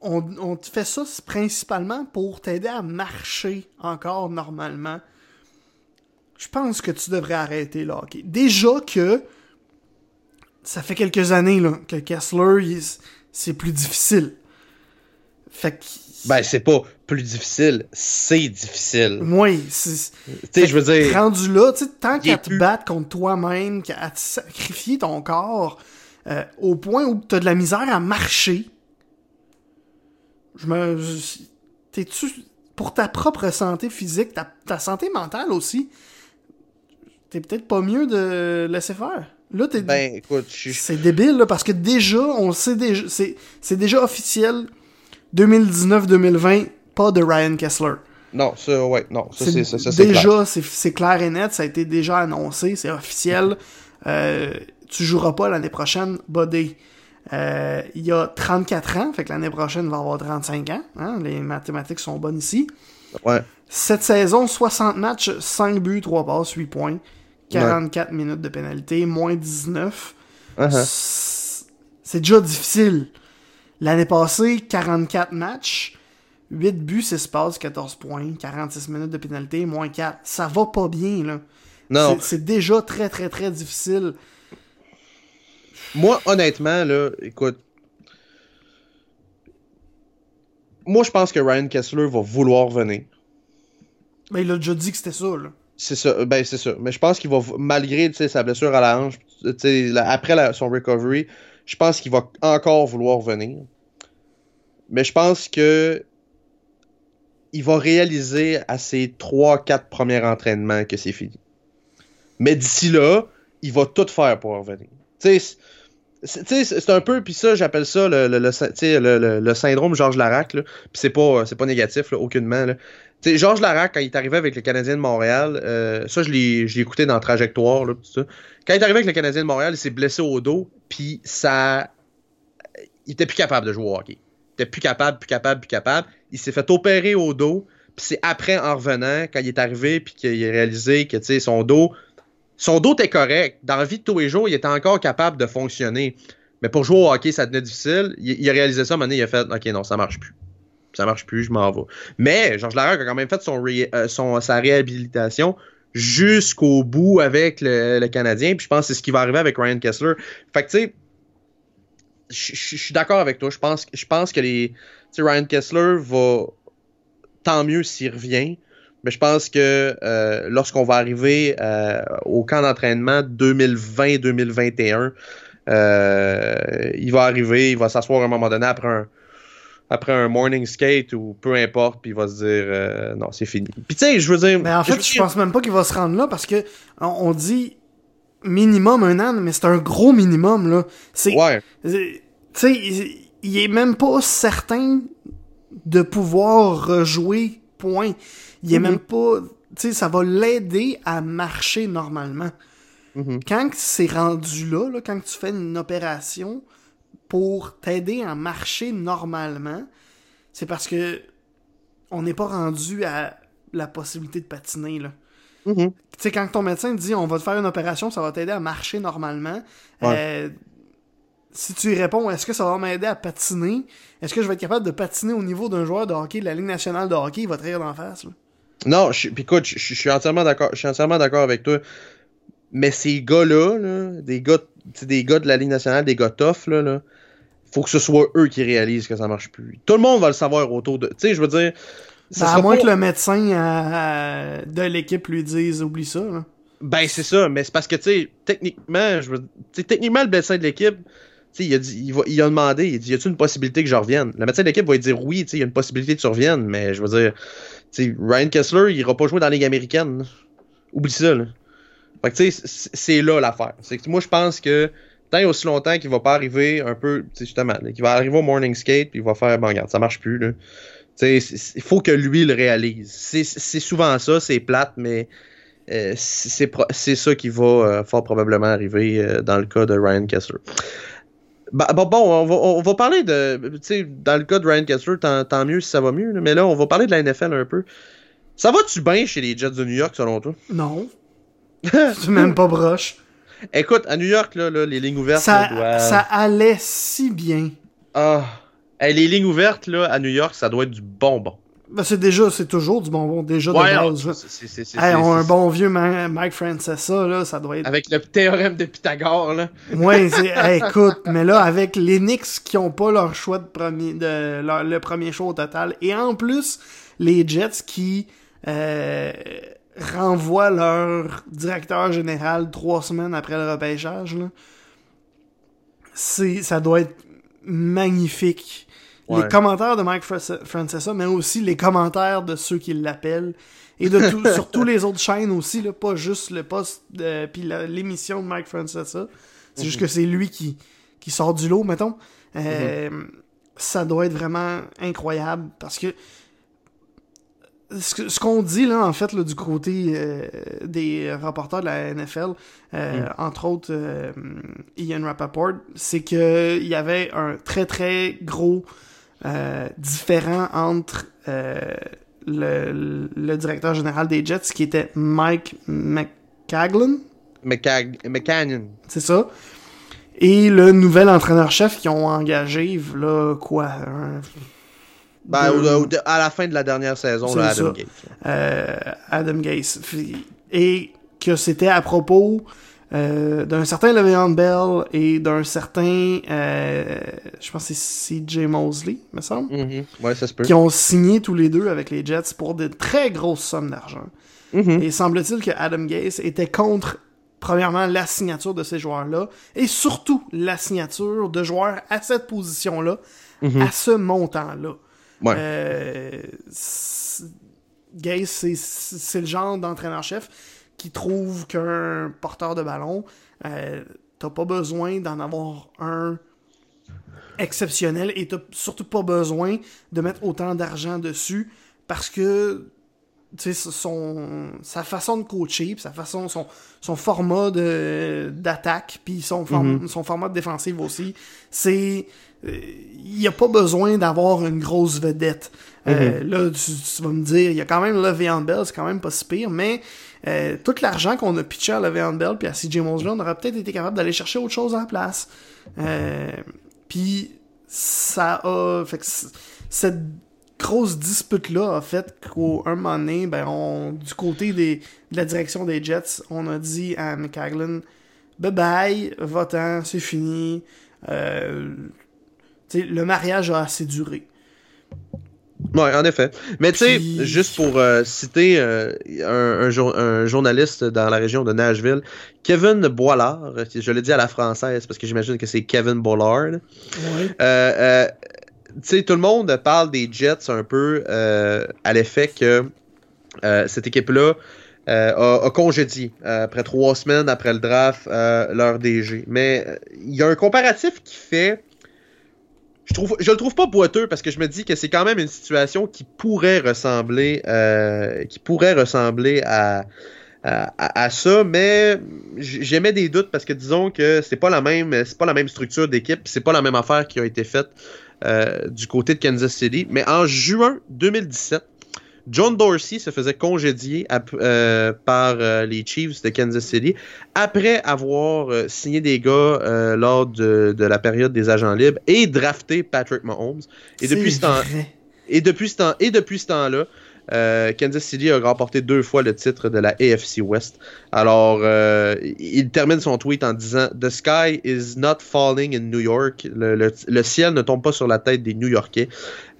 on, on te fait ça principalement pour t'aider à marcher encore normalement, je pense que tu devrais arrêter là. Okay? Déjà que ça fait quelques années là, que Kessler, c'est plus difficile. Fait que
ben, c'est pas plus difficile, c'est difficile.
Oui,
c'est. Tu sais, je veux dire.
Rendu là, tu sais, tant qu'à te battre contre toi-même, qu'à te sacrifier ton corps, euh, au point où t'as de la misère à marcher, Je me. T'es-tu. Pour ta propre santé physique, ta, ta santé mentale aussi, t'es peut-être pas mieux de laisser faire. Là, t'es.
Ben, écoute, je suis.
C'est débile, là, parce que déjà, on le sait déjà. C'est déjà officiel 2019-2020, pas de Ryan Kessler.
Non, ça, ouais, non, ça,
C'est
ça, ça,
déjà, c'est c'est clair et net, ça a été déjà annoncé, c'est officiel. Euh, tu joueras pas l'année prochaine, Buddy. Euh, il y a 34 ans, fait que l'année prochaine, il va avoir 35 ans. Hein? Les mathématiques sont bonnes ici.
Ouais.
Cette saison, 60 matchs, 5 buts, 3 passes, 8 points. 44 minutes de pénalité, moins 19.
Uh-huh.
C'est déjà difficile. L'année passée, 44 matchs, 8 buts, 6 passes, 14 points, 46 minutes de pénalité, moins 4. Ça va pas bien, là.
Non,
C'est- déjà très, très, très difficile.
moi, honnêtement, là, écoute. Moi, je pense que Ryan Kessler va vouloir venir.
Mais il a déjà dit que c'était ça, là.
C'est ça, ben c'est ça. Mais je pense qu'il va, malgré sa blessure à la hanche, la- après la- son recovery, je pense qu'il va encore vouloir venir. Mais je pense que il va réaliser à ses 3-4 premiers entraînements que c'est fini. Mais d'ici là, il va tout faire pour revenir. C'est- un peu, puis ça, j'appelle ça le, le, le, syndrome Georges Larac. Puis c'est pas, c'est pas négatif, aucunement. Sais, Georges Larac, quand il est arrivé avec le Canadien de Montréal, euh, ça, je l'ai écouté dans Trajectoire, tout ça. Quand il est arrivé avec le Canadien de Montréal, il s'est blessé au dos, puis ça. Il était plus capable de jouer au hockey. Il était plus capable, plus capable, plus capable. Il s'est fait opérer au dos, puis c'est après, en revenant, quand il est arrivé, puis qu'il a réalisé que, tu sais, son dos. Son dos était correct. Dans la vie de tous les jours, il était encore capable de fonctionner. Mais pour jouer au hockey, ça devenait difficile. Il, a réalisé ça, donné, il a fait OK, non, ça marche plus. Ça marche plus, je m'en vais. Mais Georges Larac a quand même fait euh, son- sa réhabilitation jusqu'au bout avec le, le Canadien. Puis je pense que c'est ce qui va arriver avec Ryan Kessler. Fait que tu sais, je suis d'accord avec toi. Je pense, pense que les, Ryan Kessler va tant mieux s'il revient. Mais je pense que euh, lorsqu'on va arriver euh, au camp d'entraînement 2020-2021, euh, il va arriver, il va s'asseoir à un moment donné après un, après un morning skate ou peu importe, puis il va se dire euh, non, c'est fini. Puis tu sais, je veux dire.
Mais en fait, je pense même pas qu'il va se rendre là parce que on, dit minimum un an, mais c'est un gros minimum, là. C'est.
Ouais,
Tu sais, il, il est même pas certain de pouvoir rejouer, point. Il est
Mhm.
même pas. Tu sais, ça va l'aider à marcher normalement.
Mhm.
Quand c'est rendu là, là, quand tu fais une opération pour t'aider à marcher normalement, c'est parce que on n'est pas rendu à la possibilité de patiner, là.
Mhm.
Tu sais, quand ton médecin te dit on va te faire une opération, ça va t'aider à marcher normalement.
Ouais.
euh, si tu y réponds, est-ce que ça va m'aider à patiner? Est-ce que je vais être capable de patiner au niveau d'un joueur de hockey de la Ligue nationale de hockey? Il va te rire d'en face. Là.
Non, je, puis écoute, je, je suis entièrement d'accord. Je suis entièrement d'accord avec toi. Mais ces gars-là, là, des gars, des gars de la Ligue nationale, des gars tough, là, là, faut que ce soit eux qui réalisent que ça marche plus. Tout le monde va le savoir autour de. Tu sais, je veux dire. ça
Ben, à moins
pas-
que le médecin à- à- de l'équipe lui dise oublie ça.
Ben, c'est ça, mais c'est parce que, tu sais, techniquement, je veux... techniquement, le médecin de l'équipe, tu sais, il a, dit, il, va- il a demandé, il a dit, y a-tu une possibilité que je revienne? Le médecin de l'équipe va lui dire oui, tu sais, il y a une possibilité que tu reviennes, mais je veux dire, tu sais, Ryan Kessler, il ira pas jouer dans la Ligue américaine. là. Oublie ça, là. Fait que, tu sais, c'est- c'est là l'affaire. C'est que moi, je pense que tant et aussi longtemps qu'il va pas arriver un peu, tu sais, justement, qu'il va arriver au morning skate, puis il va faire, bon, regarde, ça marche plus, là. Il faut que lui le réalise. C'est souvent ça, c'est plate, mais euh, c'est ça qui va euh, fort probablement arriver euh, dans le cas de Ryan Kessler. Bah, bon, bon, on va, on va parler de. Tu sais, dans le cas de Ryan Kessler, tant, tant mieux si ça va mieux, là, mais là, on va parler de la NFL un peu. Ça va-tu bien chez les Jets de New York, selon toi?
Non. C'est même pas broche.
Écoute, à New York, là, là, les lignes ouvertes
Ça,
là, doivent-
ça allait si bien.
Ah. Hey, les lignes ouvertes là, à New York, ça doit être du bonbon.
Ben, c'est déjà, c'est toujours du bonbon, déjà de
Ouais, non,
base.
c'est-
Hey, on a un bon vieux Mike Francesa, là, ça doit être
Avec le théorème de Pythagore, là.
Ouais, hey, écoute, mais là, avec les Knicks qui ont pas leur choix de premier, de leur- le premier choix au total, et en plus, les Jets qui euh, renvoient leur directeur général trois semaines après le repêchage, là, c'est, ça doit être magnifique.
Ouais.
les commentaires de Mike Fran- Francesa, mais aussi les commentaires de ceux qui l'appellent. Et de tout, sur tous les autres chaînes aussi, là, pas juste le poste, euh, puis l'émission de Mike Francesa. C'est juste que c'est lui qui, qui sort du lot, mettons. Euh, Ça doit être vraiment incroyable parce que ce, qu'on dit là en fait là, du côté euh, des rapporteurs de la NFL, euh, entre autres euh, Ian Rappaport, c'est que il y avait un très très gros différent entre le, le directeur général des Jets qui était Mike McCaglan,
McCag- McCannon.
c'est ça. Et le nouvel entraîneur-chef qu'ils ont engagé, là, quoi, un-
Ben, à la fin de la dernière saison, là, Adam
ça.
Gates.
euh, Adam Gase. Fi- Et que c'était à propos euh, d'un certain Le'Veon Bell et d'un certain, euh, je pense que c'est CJ Mosley, me semble,
Mhm. Ouais, ça se peut.
qui ont signé tous les deux avec les Jets pour de très grosses sommes d'argent.
Mhm.
Et semble-t-il que Adam Gase était contre, premièrement, la signature de ces joueurs-là, et surtout la signature de joueurs à cette position-là, à ce montant-là.
Ouais.
Euh, c'est- le genre d'entraîneur-chef qui trouve qu'un porteur de ballon, euh, t'as pas besoin d'en avoir un exceptionnel et t'as surtout pas besoin de mettre autant d'argent dessus parce que son, sa façon de coacher, puis sa façon, son, son format de, d'attaque, puis son, form- son format de défensive aussi, c'est, il n'y a pas besoin d'avoir une grosse vedette. Euh, là, tu, tu vas me dire, il y a quand même Le'Veon Bell, c'est quand même pas si pire, mais euh, tout l'argent qu'on a pitché à Le'Veon Bell puis à CJ Mosley, on aurait peut-être été capable d'aller chercher autre chose à la place. Euh, puis ça a... Fait que cette grosse dispute-là a fait qu'à un moment donné, ben, on, du côté des, de la direction des Jets, on a dit à McCaglan, bye bye, va-t'en, c'est fini. Euh, le mariage a assez duré.
Ouais, en effet. Mais tu sais,
Puis-
juste pour euh, citer euh, un, un jour- un journaliste dans la région de Nashville, Kevin Boilard, je le dis à la française parce que j'imagine que c'est Kevin Bollard.
Ouais.
Euh, tout le monde parle des Jets un peu euh, à l'effet que euh, cette équipe-là euh, a, congédié après trois semaines après le draft leur DG. Mais il y a un comparatif qui fait. Je, trouve, le trouve pas boiteux parce que je me dis que c'est quand même une situation qui pourrait ressembler, qui pourrait ressembler à, à, ça, mais j'émets des doutes parce que disons que c'est pas la même, c'est pas la même structure d'équipe, c'est pas la même affaire qui a été faite euh, du côté de Kansas City. Mais en juin 2017, John Dorsey se faisait congédier euh, par euh, les Chiefs de Kansas City après avoir euh, signé des gars lors de, de la période des agents libres et drafté Patrick Mahomes. Et depuis, ce temps, et depuis ce temps, et depuis ce temps-là, euh, Kansas City a remporté deux fois le titre de la AFC West. Alors, euh, il termine son tweet en disant The sky is not falling in New York. Le, ciel ne tombe pas sur la tête des New Yorkais.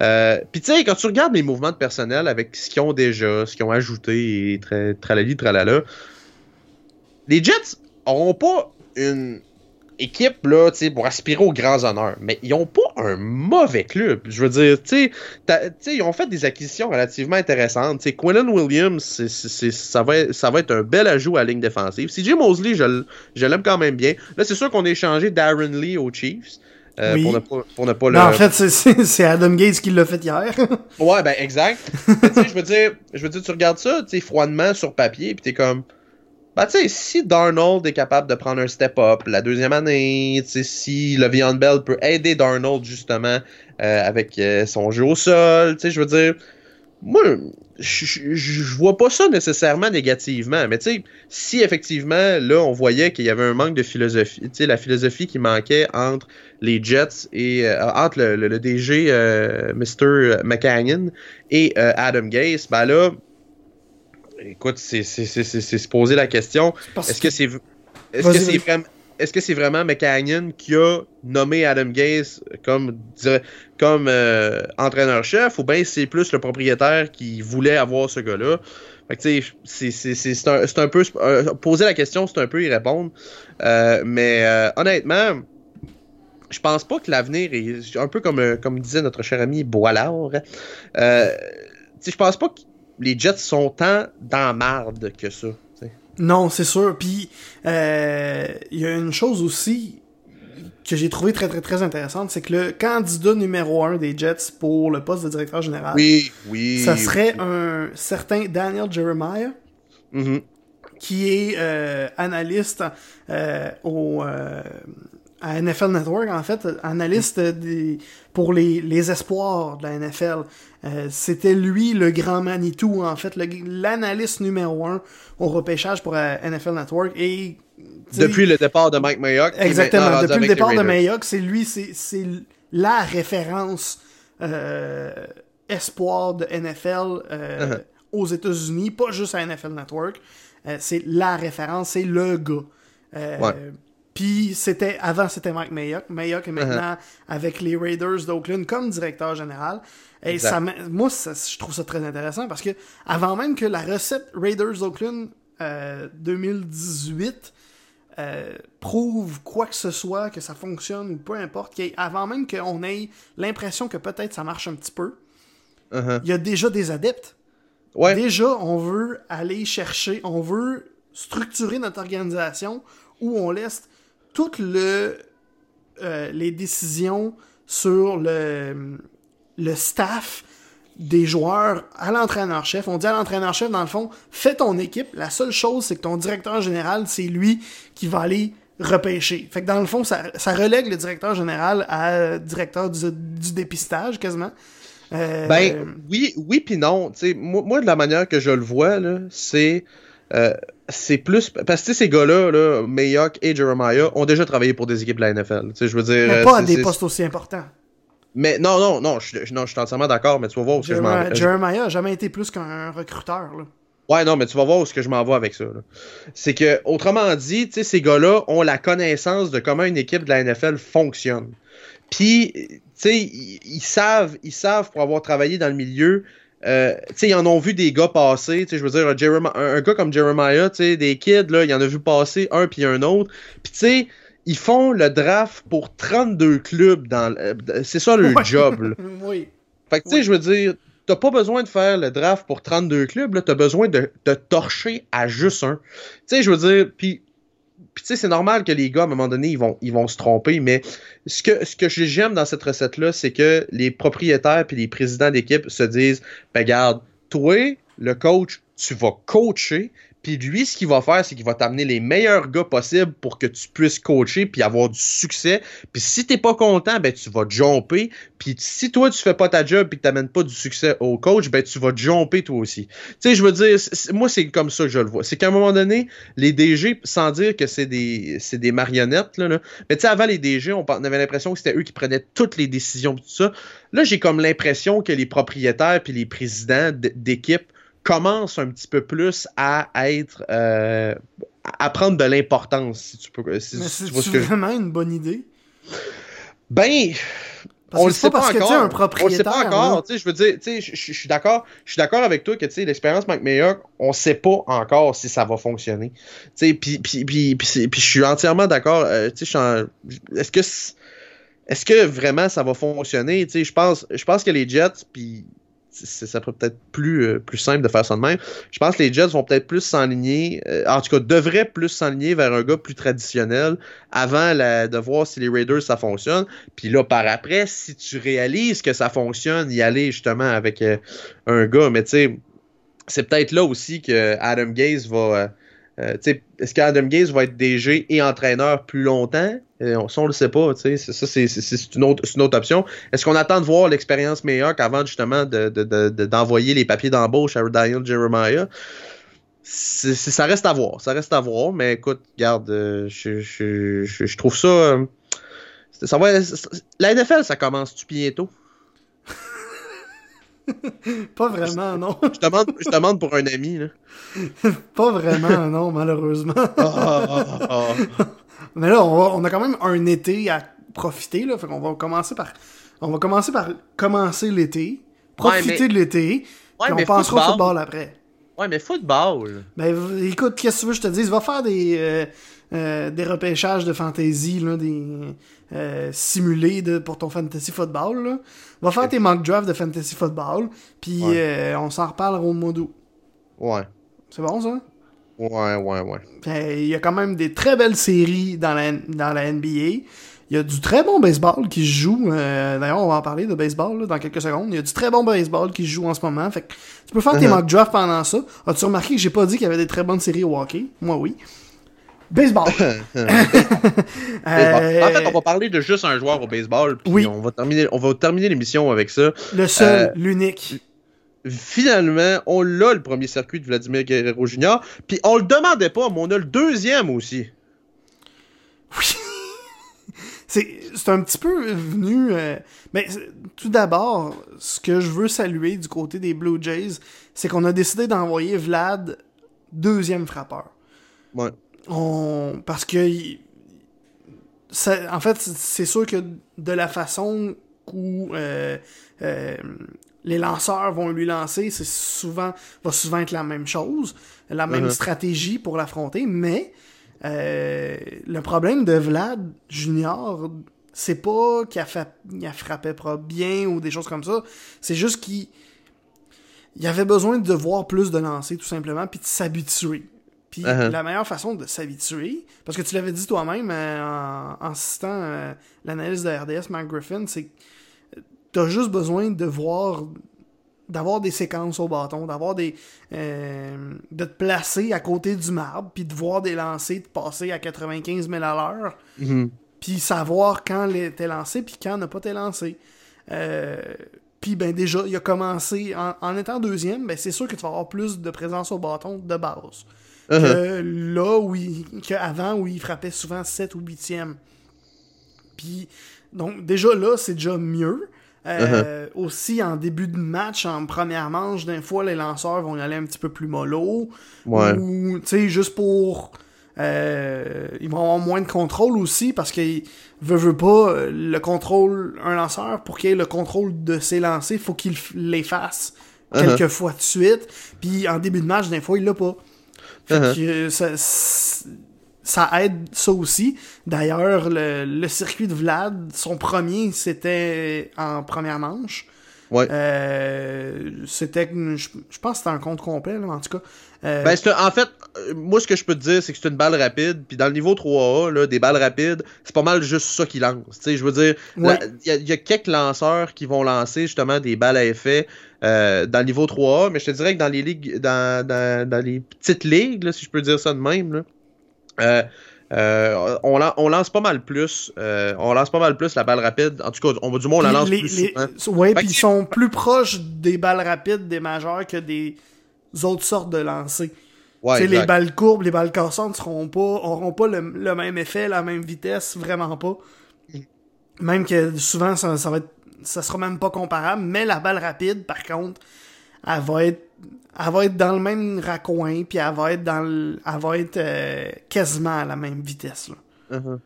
Euh, Puis, tu sais, quand tu regardes les mouvements de personnel avec ce qu'ils ont déjà, ce qu'ils ont ajouté et tra- tralali, tralala, les Jets n'auront pas une équipe là, tu sais, pour aspirer aux grands honneurs, mais ils ont pas un mauvais club. Je veux dire, tu sais, t'as- tu sais, ils ont fait des acquisitions relativement intéressantes. Tu sais, Quillen Williams, ça, va être, ça va être un bel ajout à la ligne défensive. CJ Mosley, je, je l'aime quand même bien. Là, c'est sûr qu'on a échangé Darren Lee aux Chiefs. euh,
Oui.
pour, ne pas, pour ne pas le.
Ben, en fait, c'est- Adam Gates qui l'a fait hier.
Ouais, ben exact. Je veux dire, je veux dire, tu regardes ça, tu froidement sur papier, puis t'es comme, bah tu sais, si Darnold est capable de prendre un step up la deuxième année, tu sais, si Le'Veon Bell peut aider Darnold justement euh, avec euh, son jeu au sol, tu sais, je veux dire, moi, je- vois pas ça nécessairement négativement, mais tu sais, si effectivement là on voyait qu'il y avait un manque de philosophie, tu sais, la philosophie qui manquait entre les Jets et euh, entre le, le- le DG euh, Mr. McCannon et euh, Adam Gase, ben là, écoute, c'est se poser la question, est-ce que c'est est-ce que
Vas-y,
c'est vraiment est-ce que c'est vraiment qui a nommé Adam Gase comme, comme euh, entraîneur-chef ou bien c'est plus le propriétaire qui voulait avoir ce gars-là? Que, c'est- un, un peu. poser la question, c'est un peu y répondre. Euh, mais euh, honnêtement, je pense pas que l'avenir est un peu comme, comme disait notre cher ami Boilard. Je pense pas que les Jets sont tant dans marde que ça.
Non, c'est sûr. Puis, euh, il y a une chose aussi que j'ai trouvé très, très, très intéressante, c'est que le candidat numéro un des Jets pour le poste de directeur général,
Oui, oui.
ça serait un certain Daniel Jeremiah,
Mhm.
qui est euh, analyste euh, au à NFL Network en fait analyste des, pour les, les espoirs de la NFL Euh, c'était lui le grand Manitou en fait l'analyste numéro un au repêchage pour euh, NFL Network et
Depuis le départ de Mike Mayock.
Exactement. Depuis le départ de. Mayock, c'est lui, c'est c'est la référence euh, espoir de NFL euh,
Uh-huh.
aux États-Unis, pas juste à NFL Network. Euh, c'est la référence, c'est le gars. Euh,
Ouais.
Puis c'était avant c'était Mike Mayock. Mayock est maintenant avec les Raiders d'Oakland comme directeur général. Et
Exact.
ça, moi, ça- je trouve ça très intéressant parce que avant même que la recette Raiders d'Oakland euh, 2018 euh, prouve quoi que ce soit, que ça fonctionne ou peu importe, ait- avant même qu'on ait l'impression que peut-être ça marche un petit peu,
Uh-huh.
il y a déjà des adeptes.
Ouais.
Déjà, on veut aller chercher, on veut structurer notre organisation où on laisse toutes euh, les décisions sur le, le staff des joueurs à l'entraîneur-chef. On dit à l'entraîneur-chef, dans le fond, fais ton équipe. La seule chose, c'est que ton directeur général, c'est lui qui va aller repêcher. Fait que dans le fond, ça, ça relègue le directeur général à directeur du, du dépistage, quasiment. Euh,
Ben, oui, oui puis non. Moi, moi, de la manière que je le vois, c'est. euh, c'est plus. Parce que ces gars-là, là, Mayock et Jeremiah, ont déjà travaillé pour des équipes de la NFL. Je veux dire.
mais
euh,
pas à des postes aussi importants.
Mais non, non, non, je, je- non, je suis entièrement d'accord, mais tu vas voir où ce que je m'en
Jeremiah,
vais.
Jeremiah a jamais été plus qu'un recruteur. Là.
Ouais, non, mais tu vas voir où ce que je m'en vais avec ça. C'est que, autrement dit, tu sais, ces gars-là ont la connaissance de comment une équipe de la NFL fonctionne. Puis, tu sais, ils, ils savent, ils savent pour avoir travaillé dans le milieu. Euh, tu sais, ils en ont vu des gars passer. Tu sais, je veux dire, un, un- gars comme Jeremiah, tu sais, des kids, là, il en a vu passer un puis un autre. Puis, tu sais, ils font le draft pour 32 clubs dans. le- euh, C'est ça le
Ouais.
job, là.
oui.
Fait que, tu sais,
Oui.
je veux dire, t'as pas besoin de faire le draft pour 32 clubs, là, t'as besoin de te torcher à juste un. Tu sais, je veux dire, puis, puis tu sais, c'est normal que les gars, à un moment donné, ils vont, ils vont se tromper, mais ce que, ce que j'aime dans cette recette-là, c'est que les propriétaires puis les présidents d'équipe se disent, ben, garde, toi, le coach, tu vas coacher, puis lui, ce qu'il va faire, c'est qu'il va t'amener les meilleurs gars possibles pour que tu puisses coacher puis avoir du succès. Puis si t'es pas content, ben tu vas jumper. Puis si toi tu fais pas ta job puis que t'amènes pas du succès au coach, ben tu vas jumper toi aussi. Tu sais, je veux dire, moi c'est comme ça que je le vois. C'est qu'à un moment donné, les DG, sans dire que c'est des, c'est des marionnettes là, mais tu sais avant les DG, on, avait l'impression que c'était eux qui prenaient toutes les décisions tout ça. Là, j'ai comme l'impression que les propriétaires puis les présidents d'équipe commencent un petit peu plus à être euh, à prendre de l'importance si tu peux si,
Mais
si tu
c'est
vois ce que je-
vraiment une bonne idée?
ben
Parce
on le sait
pas
pas
parce que,
encore.
un
on le sait
propriétaire,
pas encore. Tu sais, je veux dire, tu sais, je- suis d'accord. Je suis d'accord avec toi que tu sais, l'expérience Mike Mayock, on sait pas encore si ça va fonctionner. Tu sais, puis puis je suis entièrement d'accord. euh, tu sais, en- est-ce que est-ce que vraiment ça va fonctionner? Tu sais, je pense je pense que les Jets puis ça serait peut-être plus, euh, plus simple de faire ça de même. Je pense que les Jets vont peut-être plus s'enligner, euh, en tout cas, devraient plus s'enligner vers un gars plus traditionnel avant de voir si les Raiders ça fonctionne. Puis là, par après, si tu réalises que ça fonctionne, y aller justement avec euh, un gars. Mais tu sais, c'est peut-être là aussi que Adam Gaze va. Euh, Est-ce qu'Adam Gaze va être DG et entraîneur plus longtemps? Euh, on, ça, on le sait pas. Ça, c'est- une, autre- option. Est-ce qu'on attend de voir l'expérience meilleure qu'avant justement de- de- de- de- d'envoyer les papiers d'embauche à Daniel Jeremiah? Ça reste à voir. Ça reste à voir. Mais écoute, regarde, euh, je- je trouve ça. euh, ça va, la NFL, ça commence-tu bientôt?
Pas vraiment, non.
Je demande, je demande pour un ami. Là.
pas vraiment, non, malheureusement.
Ah, ah, ah.
Mais là, on, va- on a quand même un été à profiter, là. Fait qu'on va commencer par. On va commencer par commencer l'été. Profiter
mais-
de l'été.
Ouais,
puis on pensera au
football-
après.
Ouais, mais football.
Ben, écoute, qu'est-ce que tu veux que je te dise? Va faire des, euh, euh, des repêchages de fantasy, là, des euh, simulés de, pour ton fantasy football. Là. Va faire tes mock drafts de fantasy football, puis
Ouais.
euh, on s'en reparlera au mois d'août.
Ouais.
C'est bon, ça?
Ouais, ouais, ouais.
Il y a quand même des très belles séries dans la, dans la NBA. Il y a du très bon baseball qui se joue. euh, D'ailleurs, on va en parler de baseball là, dans quelques secondes. Il y a du très bon baseball qui se joue en ce moment. Fait que tu peux faire tes
Uh-huh.
mock drafts pendant ça. As-tu remarqué que j'ai pas dit qu'il y avait des très bonnes séries au hockey? Moi, oui. Baseball. Euh,
En fait, on va parler de juste un joueur au baseball, puis
Oui.
on va terminer, on va terminer l'émission avec ça.
Le seul,
Euh,
l'unique.
Finalement, on l'a le premier circuit de Vladimir Guerrero Jr. Puis on le demandait pas, mais on a le deuxième aussi.
Oui. c'est un petit peu venu. euh, mais tout d'abord, ce que je veux saluer du côté des Blue Jays, c'est qu'on a décidé d'envoyer Vlad deuxième frappeur.
Ouais.
On, parce que. ça- en fait, c'est- sûr que de la façon où euh, euh, les lanceurs vont lui lancer, c'est souvent va souvent être la même chose, la même
Mhm.
stratégie pour l'affronter, mais euh, le problème de Vlad Junior, c'est pas qu'il a, fa- a frappé pas bien ou des choses comme ça, c'est juste qu'il il avait besoin de voir plus de lancers tout simplement, puis de s'habituer. Puis
Uh-huh.
la meilleure façon de s'habituer, parce que tu l'avais dit toi-même euh, en, en citant euh, l'analyse de RDS, Mark Griffin, c'est que t'as juste besoin de voir d'avoir des séquences au bâton, d'avoir des euh, de te placer à côté du marbre, puis de voir des lancers de passer à 95 000 à l'heure,
Mhm.
puis savoir quand t'es lancé, puis quand n'a pas été lancé. Euh, puis ben déjà, il a commencé en, en étant deuxième, ben c'est sûr que tu vas avoir plus de présence au bâton de base
Uh-huh.
que là où il, qu'avant où il frappait souvent 7 ou 8e. Puis, donc, déjà là, c'est déjà mieux. Euh, Aussi, en début de match, en première manche, d'un fois, les lanceurs vont y aller un petit peu plus mollo.
Ouais.
Ou, tu sais, juste pour. euh, ils vont avoir moins de contrôle aussi parce qu'il veut, veut pas euh, le contrôle. Un lanceur, pour qu'il ait le contrôle de ses lancers, faut qu'il les fasse
Uh-huh.
quelques fois de suite. Puis en début de match, des fois, il l'a pas. Fait
Uh-huh.
que euh, ça, aide ça aussi. D'ailleurs, le, le circuit de Vlad, son premier, c'était en première manche.
Ouais.
Euh, c'était, je, je pense que c'était un compte complet, là, en tout cas. Euh,
Ben, c'est un- en fait, moi, ce que je peux te dire, c'est que c'est une balle rapide. Puis dans le niveau 3A, là, des balles rapides, c'est pas mal juste ça qui lance. Je veux dire,
Ouais.
y, il y a quelques lanceurs qui vont lancer justement des balles à effet euh, dans le niveau 3A, mais je te dirais que dans les ligues, dans, dans, dans les petites ligues, là, si je peux dire ça de même, là, euh, euh, on, lan- on lance pas mal plus. euh, on lance pas mal plus la balle rapide. En tout cas, on va du moins on la lance
les-
plus
les-. Ouais, puis ils sont plus proches des balles rapides, des majeurs, que des autres sortes de lancers.
Ouais,
les balles courbes, les balles cassantes seront pas, auront pas le, le même effet, la même vitesse, vraiment pas. Même que souvent, ça, ça va être, ça sera même pas comparable, mais la balle rapide, par contre, elle va être, elle va être dans le même raccoin, puis elle va être dans le, elle va être euh, quasiment à la même vitesse, là.
Uh-huh.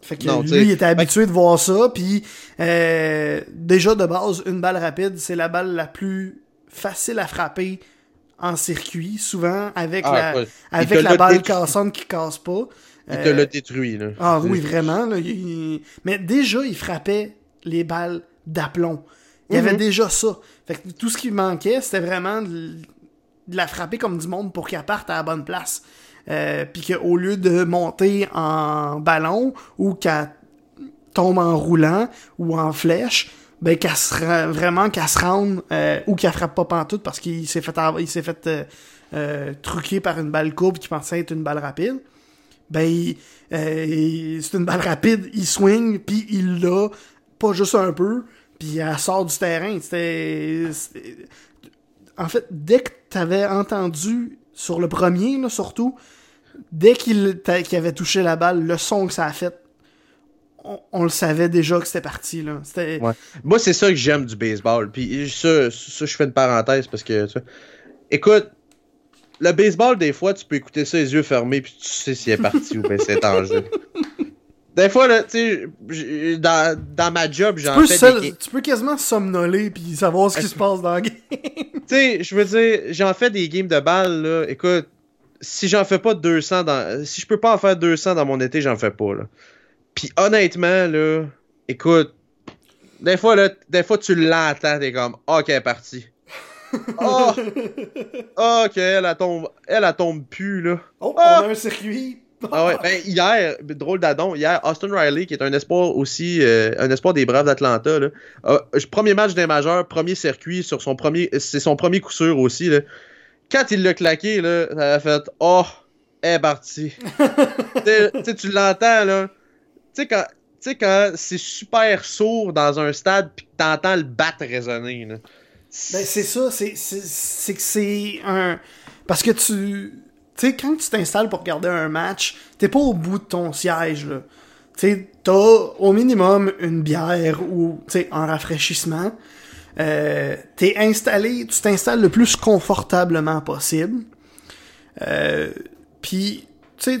Fait que
Non,
lui, il était habitué de voir ça, puis euh, déjà de base, une balle rapide, c'est la balle la plus facile à frapper en circuit, souvent avec
Ah,
la,
ouais.
Avec la balle
détruit.
cassante qui casse pas.
Il
Euh,
te l'a détruit, là.
ah oui, vraiment. Là, il- Mais déjà, il frappait les balles d'aplomb. Il y avait
Mhm.
déjà ça. Fait que tout ce qui manquait, c'était vraiment de, la frapper comme du monde pour qu'elle parte à la bonne place. Euh, Puis qu'au lieu de monter en ballon ou qu'elle tombe en roulant ou en flèche, ben qu'elle se ra- vraiment qu'elle se rende euh, ou qu'elle frappe pas pantoute parce qu'il s'est fait il s'est fait euh, euh, truquer par une balle courbe qui pensait être une balle rapide ben c'est une balle rapide, il swing, puis il l'a, pas juste un peu, puis elle sort du terrain. C'était, En fait, dès que t'avais entendu, sur le premier, là, surtout, dès qu'il, avait touché la balle, le son que ça a fait, on, on le savait déjà que c'était parti, là.
Ouais. Moi, c'est ça que j'aime du baseball. Puis ça, ça, je fais une parenthèse parce que, tu écoute, le baseball, des fois, tu peux écouter ça les yeux fermés puis tu sais s'il est parti ou bien c'est en jeu. Des fois, là, tu sais, dans, dans ma job,
Tu
j'en
peux,
fais
seul-
des...
tu peux quasiment somnoler puis savoir ce qui se passe dans la game.
Tu sais, je veux dire, j'en fais des games de balles, là. Écoute, si j'en fais pas 200 dans... Si je peux pas en faire 200 dans mon été, j'en fais pas, là. Puis honnêtement, là, écoute, des fois, là, des fois, tu l'entends, t'es comme, OK, partie. Oh! OK, elle, elle tombe, elle, elle tombe plus, là.
Oh,
Ah!
on a un circuit.
Ah ouais, ben hier, drôle d'adon, hier, Austin Riley, qui est un espoir aussi, euh, un espoir des Braves d'Atlanta, là, premier match des majeurs, premier circuit sur son premier, c'est son premier coup sûr aussi, là. Quand il l'a claqué, là, ça a fait, oh, est partie. Tu tu l'entends, là. Tu sais, quand, quand c'est super sourd dans un stade pis que t'entends le bat résonner, là.
Ben, c'est ça, c'est que c'est un. Parce que tu. Tu sais, quand tu t'installes pour regarder un match, t'es pas au bout de ton siège, là. Tu sais, t'as au minimum une bière ou, tu un rafraîchissement. Euh, t'es installé, tu t'installes le plus confortablement possible. Euh, puis, tu sais,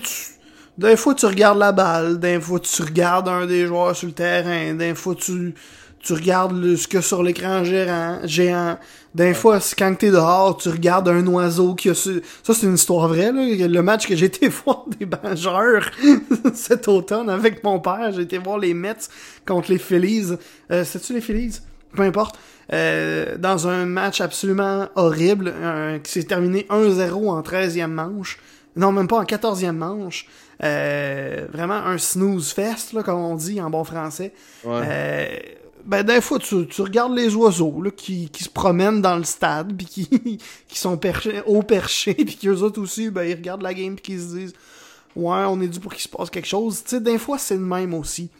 des fois tu regardes la balle, des fois tu regardes un des joueurs sur le terrain, des fois tu, tu regardes le- ce que sur l'écran géant, géant. Des fois, quand t'es dehors, tu regardes un oiseau qui a su... Ça, c'est une histoire vraie, là. Le match que j'ai été voir des Bangeurs cet automne avec mon père, j'ai été voir les Mets contre les Phillies. Euh, C'est-tu les Phillies? Peu importe. Euh, dans un match absolument horrible, euh, qui s'est terminé 1-0 en 13e manche. Non, même pas en 14e manche. Euh, vraiment un snooze fest, là, comme on dit en bon français.
Ouais.
Ben, des fois, tu, tu regardes les oiseaux là, qui, qui se promènent dans le stade, puis qui, qui sont perchés, haut perchés, puis qu'eux autres aussi, ben, ils regardent la game, puis qu'ils se disent Ouais, on est dû pour qu'il se passe quelque chose. Tu sais, des fois, c'est le même aussi.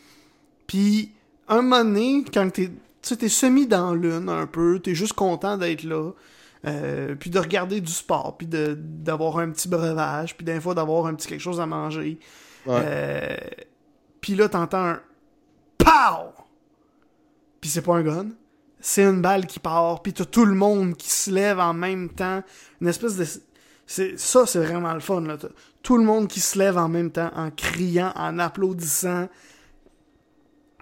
Puis, un moment donné, quand t'es, t'es semi dans l'une un peu, t'es juste content d'être là, euh, puis de regarder du sport, puis de, d'avoir un petit breuvage, puis des fois d'avoir un petit quelque chose à manger.
Ouais.
Euh, puis là, t'entends un POW! C'est pas un gun. C'est une balle qui part, puis t'as tout le monde qui se lève en même temps. Une espèce de... C'est, ça, c'est vraiment le fun, là. T'as Tout le monde qui se lève en même temps, en criant, en applaudissant.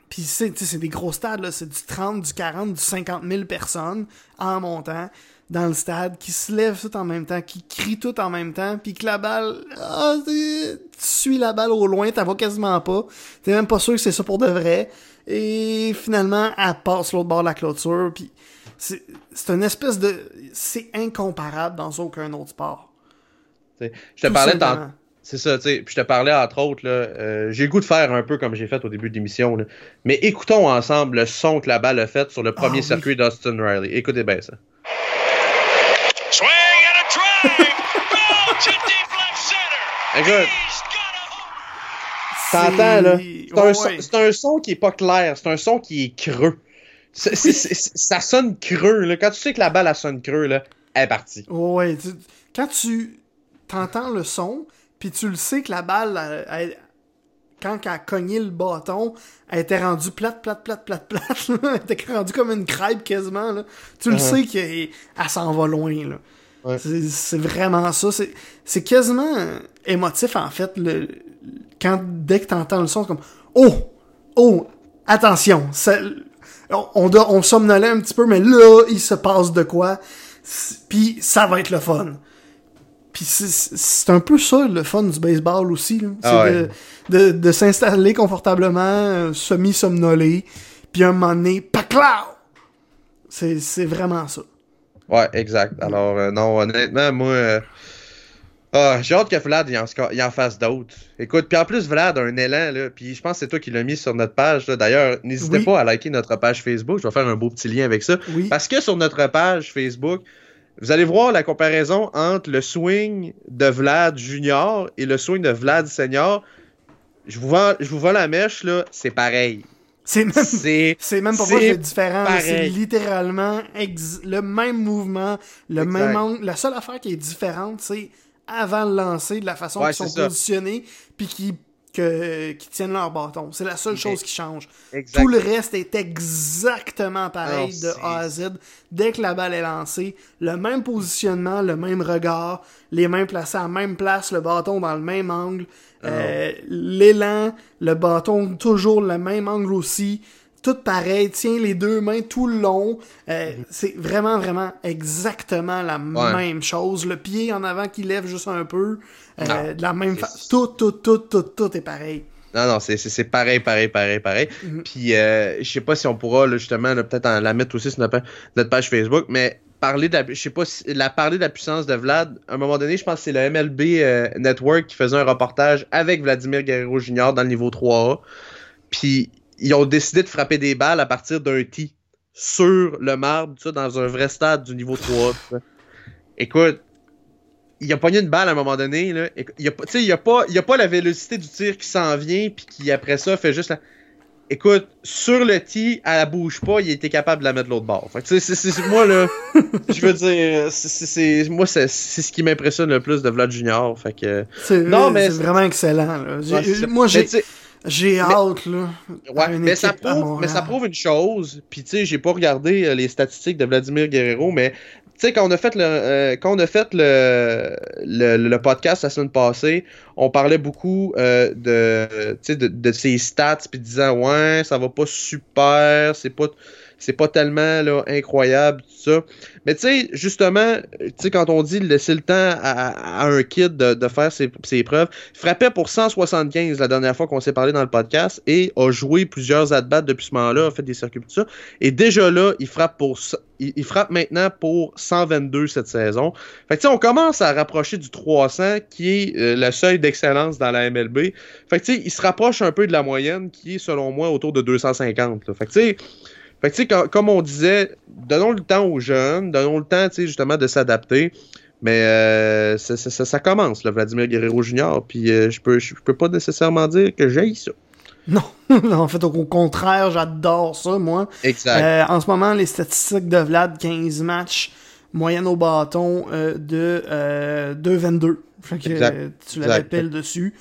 Puis c'est, c'est des gros stades, là. C'est du 30, du 40, du 50 000 personnes en montant dans le stade, qui se lèvent tout en même temps, qui crient tout en même temps, puis que la balle, c'est- tu suis la balle au loin, t'en vois quasiment pas. T'es même pas sûr que c'est ça pour de vrai. Et finalement, elle passe l'autre bord de la clôture, puis c'est, c'est une espèce de... C'est incomparable dans aucun autre sport.
Tu sais, Je te
Tout
parlais. C'est ça, tu sais. Puis je te parlais entre autres, là, euh, j'ai le goût de faire un peu comme j'ai fait au début de l'émission. là. Mais écoutons ensemble le son que la balle a fait sur le premier
oui.
circuit d'Austin Riley. Écoutez bien ça.
Swing and a drive. Ball to deep left center.
Écoute, t'entends là?
C'est-
un,
Ouais,
son- un qui est pas clair, c'est un son qui est creux. Ça sonne creux, là. Quand tu sais que la balle elle sonne creux, là, elle est partie.
Ouais, tu- quand tu t'entends le son, puis tu le sais que la balle, elle- elle- quand elle a cogné le bâton, elle était rendue plate, plate, plate, plate, plate. là. elle était rendue comme une crêpe quasiment. Là. Tu le
Uh-huh.
sais qu'elle elle s'en va loin. Là.
Ouais.
C'est, vraiment ça. C'est, quasiment émotif en fait. Le, quand dès que t'entends le son, c'est comme Oh! Oh! Attention! Ça- on, on, somnolait un petit peu, mais là, il se passe de quoi? Puis ça va être le fun. Puis c'est- un peu ça le fun du baseball aussi. là. C'est
Ah ouais.
de, de, de s'installer confortablement, euh, semi-somnolé, puis un moment donné, paclaw! C'est c'est vraiment ça.
Ouais, exact. Alors, euh, non, honnêtement, moi. euh, ah, j'ai hâte que Vlad il en, sco- il en fasse d'autres. Écoute, puis en plus, Vlad a un élan, là. Puis je pense que c'est toi qui l'as mis sur notre page. là. D'ailleurs, n'hésitez
Oui.
pas à liker notre page Facebook. Je vais faire un beau petit lien avec ça.
Oui.
Parce que sur notre page Facebook, vous allez voir la comparaison entre le swing de Vlad Junior et le swing de Vlad Senior. Je vous vends, je vous vends la mèche, là. C'est pareil.
C'est même,
C'est.
c'est même
c'est
moi qui est différent. C'est littéralement le même mouvement, le
Exact.
même angle. La seule affaire qui est différente, c'est avant le lancer, de la façon
Ouais,
qu'ils sont
ça.
positionnés, puis qui que, qui tiennent leur bâton. C'est la seule chose qui change.
Exact.
Tout le reste est exactement pareil
Non,
de A à Z. Dès que la balle est lancée, le même positionnement, le même regard, les mains placées à la même place, le bâton dans le même angle, euh, l'élan, le bâton toujours le même angle aussi. Tout pareil, tient les deux mains tout le long. Euh, C'est vraiment, vraiment exactement la
Ouais.
même chose. Le pied en avant qui lève juste un peu. euh, de la même façon. Tout, tout, tout, tout, tout est pareil.
Non, non, c'est- c'est c'est pareil, pareil, pareil, pareil.
Mhm.
Puis, euh, je sais pas si on pourra, là, justement, peut-être en la mettre aussi sur notre, pa- notre page Facebook, mais parler de la, je sais pas si, la parler de la puissance de Vlad, à un moment donné, je pense que c'est le MLB euh, Network qui faisait un reportage avec Vladimir Guerrero Jr. dans le niveau 3A. Puis, ils ont décidé de frapper des balles à partir d'un tee sur le marbre, tout ça, dans un vrai stade du niveau 3A. tout ça. Écoute, il a pogné une balle à un moment donné, là. Il a, pas- tu sais, il a pas, il a pas la vélocité du tir qui s'en vient, puis qui après ça fait juste la... Écoute, sur le tee, elle la bouge pas, il était capable de la mettre de l'autre bord. Fait que, tu sais, c'est- c'est- moi, là, je veux dire, c'est- moi, c'est c'est ce qui m'impressionne le plus de Vlad Junior. Fait que. Non, mais
c'est vraiment excellent. là.
Ouais,
moi, j'ai
tu sais,
j'ai hâte, là.
Ouais, mais ça, prouve, mais ça prouve une chose. Puis tu sais, j'ai pas regardé euh, les statistiques de Vladimir Guerrero, mais tu sais, quand on a fait le euh, quand on a fait le, le, le podcast la semaine passée, on parlait beaucoup euh, de, de, de ses stats, puis disant ouais, ça va pas super, c'est pas c'est pas tellement là, incroyable, tout ça. Mais tu sais, justement, tu sais, quand on dit laisser le temps à, un kid de, faire ses, ses preuves, frappait pour 175 la dernière fois qu'on s'est parlé dans le podcast et a joué plusieurs at-bats depuis ce moment-là, a fait des circuits tout ça. Et déjà là, il frappe pour il, frappe maintenant pour 122 cette saison. Fait que tu sais, on commence à rapprocher du 300 qui est euh, le seuil d'excellence dans la MLB. Fait que tu sais, il se rapproche un peu de la moyenne qui est selon moi autour de 250. là. Fait que tu sais, fait que, tu sais, comme on disait, donnons le temps aux jeunes, donnons le temps, tu sais, justement, de s'adapter. Mais euh, ça, ça- ça- ça commence, là, Vladimir Guerrero Jr. Puis euh, je peux, je peux pas nécessairement dire que j'aille ça.
Non, en fait, au contraire, j'adore ça, moi.
Exact.
Euh, en ce moment, les statistiques de Vlad, 15 matchs, moyenne au bâton de euh, 2,22. Fait que
Exact.
tu l'avais pile dessus.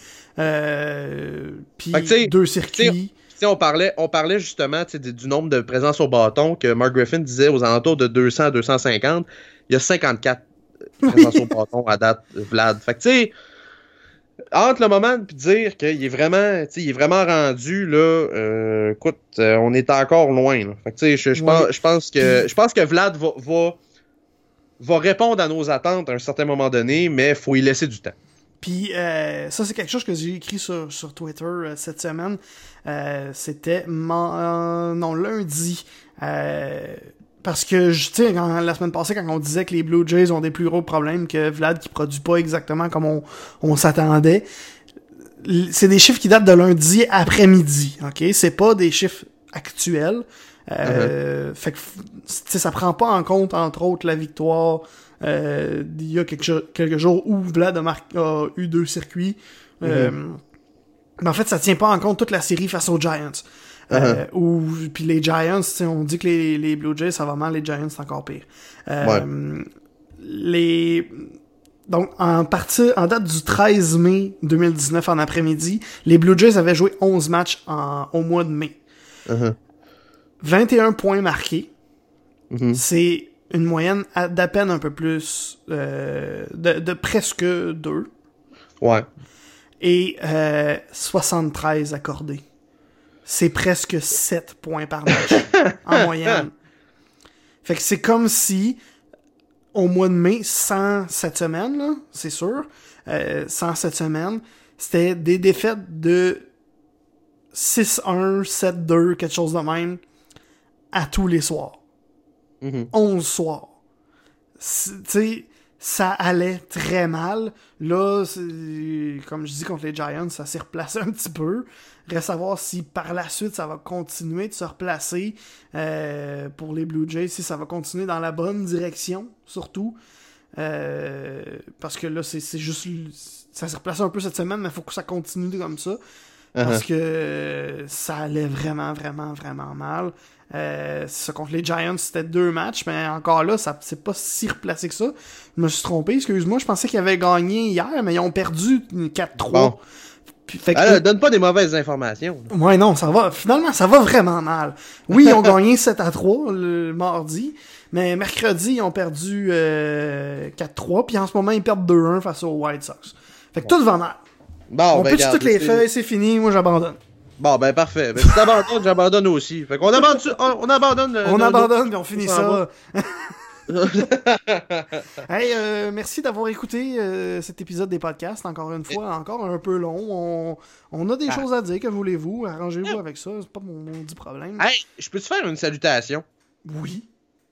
Puis deux circuits.
On parlait, on parlait justement du, du nombre de présences au bâton que Mark Griffin disait aux alentours de 200 à 250. Il y a 54 présences au bâton à date, Vlad. Fait que tu sais, entre le moment de dire qu'il est vraiment, il est vraiment rendu là, euh, écoute, euh, on est encore loin. Là. Fait que tu sais, je, je
Ouais.
pense, je pense que, je pense que Vlad va, va, va répondre à nos attentes à un certain moment donné, mais faut y laisser du temps.
Puis euh, ça, c'est quelque chose que j'ai écrit sur, sur Twitter euh, cette semaine. Euh, C'était euh, non lundi. Euh, parce que, je- tu sais, quand- la semaine passée, quand on disait que les Blue Jays ont des plus gros problèmes que Vlad qui produit pas exactement comme on, on s'attendait, c'est des chiffres qui datent de lundi après-midi, ok? C'est pas des chiffres actuels. Euh, Fait que, f- tu sais, ça prend pas en compte, entre autres, la victoire euh, il y a quelques, jo- quelques jours où Vlad a, a eu deux circuits. Euh, Mais en fait, ça tient pas en compte toute la série face aux Giants. Euh, où, puis les Giants, on dit que les, les Blue Jays, ça va mal, les Giants, c'est encore pire. Euh, Les... Donc, en partie, en date du 13 mai 2019, en après-midi, les Blue Jays avaient joué 11 matchs en, au mois de mai.
Uh-huh.
21 points marqués.
Mhm.
C'est une moyenne d'à peine un peu plus, euh, de, de presque 2.
Ouais.
Et euh, 73 accordés. C'est presque 7 points par match en moyenne. Fait que c'est comme si, au mois de mai, sans cette semaine, c'est sûr, euh, sans cette semaine, c'était des défaites de 6-1, 7-2, quelque chose de même, à tous les soirs.
Mhm.
11 soirs. C'est- Tu ça allait très mal. Là, comme je dis contre les Giants, ça s'est replacé un petit peu. Reste à voir si par la suite ça va continuer de se replacer euh, pour les Blue Jays, si ça va continuer dans la bonne direction, surtout. Euh, parce que là, c'est c'est juste. Ça s'est replacé un peu cette semaine, mais il faut que ça continue comme ça. Parce
Uh-huh.
que ça allait vraiment, vraiment, vraiment mal. Euh, ça, contre les Giants, c'était deux matchs, mais encore là, ça c'est pas si replacé que ça. Je me suis trompé, excuse-moi, je pensais qu'ils avaient gagné hier, mais ils ont perdu 4-3.
Bon.
Puis, fait que-
là, donne pas des mauvaises informations.
Ouais, non, ça va. Finalement, ça va vraiment mal. Oui, ils ont gagné 7 à 3 le mardi, mais mercredi, ils ont perdu euh, 4-3, puis en ce moment, ils perdent 2-1 face aux White Sox. Fait que tout va mal.
Bon,
On
ben,
toutes les feuilles, c'est fini, moi j'abandonne.
Bon, ben parfait. Ben, si t'abandonnes, j'abandonne aussi. Fait qu'on abandonne, on, on abandonne. le-
On
le-
abandonne, puis on finit ça. hey, euh, merci d'avoir écouté euh, cet épisode des podcasts, encore une fois, encore un peu long. On, on a des
Ah.
choses à dire, que voulez-vous? Arrangez-vous avec ça, c'est pas mon, mon dit problème.
Hey, je peux te faire une salutation?
Oui.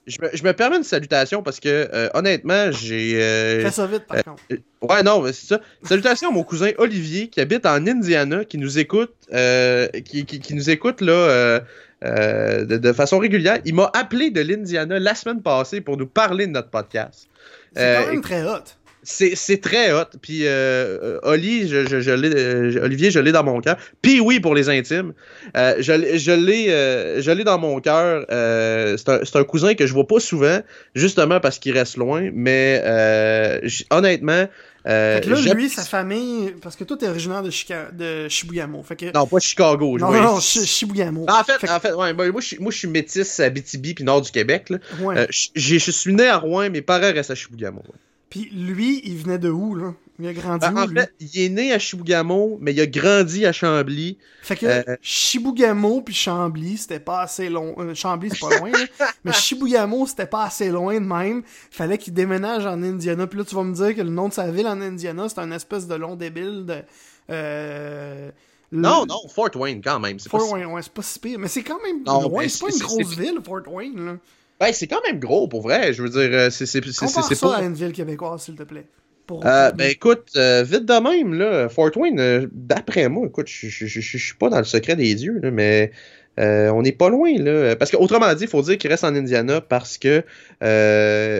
Je me, je me permets une salutation parce que, euh, honnêtement, j'ai. euh,
Fais ça vite, par
euh,
contre.
euh, ouais, non, mais c'est ça. Salutations à mon cousin Olivier qui habite en Indiana, qui nous écoute, qui, qui, qui nous écoute là de, de façon régulière. Il m'a appelé de l'Indiana la semaine passée pour nous parler de notre podcast.
C'est quand même très hot.
C'est c'est très hot. Puis euh, euh, Oli, je, je, je l'ai, euh, Olivier, je l'ai dans mon cœur. Puis oui, pour les intimes, euh, je, l'ai- je l'ai, euh, je l'ai dans mon cœur. C'est un, c'est un cousin que je vois pas souvent, justement parce qu'il reste loin. Mais euh, honnêtement, euh,
Fait que là, lui, sa famille, parce que toi, t'es originaire de, Chica- de Shibuyamo. Fait que...
non pas Chicago. je
non,
vois-
non, Shibuyamo.
En fait,
Fait que-
en fait, ouais, moi, je suis, moi, je suis métis à Abitibi puis nord du Québec. Là.
Ouais.
Euh, je, suis né à Rouen, mes parents restent à ouais.
Puis lui, il venait de où, là? Il a grandi
Ben,
où,
en
lui?
fait, il est né à Chibougamau, mais il a grandi à Chambly.
Fait que
euh,
puis Chambly, c'était pas assez long. euh, Chambly, c'est pas loin, là. Mais Shibugamo, c'était pas assez loin de même. Fallait qu'il déménage en Indiana. Puis là, tu vas me dire que le nom de sa ville en Indiana, c'est un espèce de long débile de... Euh, le-
Non, non, Fort Wayne quand même. Pas
Fort
si-
Wayne, ouais, c'est pas si pire. Mais c'est quand même
Non,
loin. C'est pas une grosse ville, Fort Wayne, là.
Ben, c'est quand même gros pour vrai. Je veux dire, euh, c'est c'est c'est pas.
à une ville québécoise, s'il te plaît. Pour-
Euh, ben écoute, euh, vite de même là, Fort Wayne, euh, d'après moi, écoute, je suis pas dans le secret des dieux là, mais on n'est pas loin là. Parce que autrement dit, il faut dire qu'il reste en Indiana parce que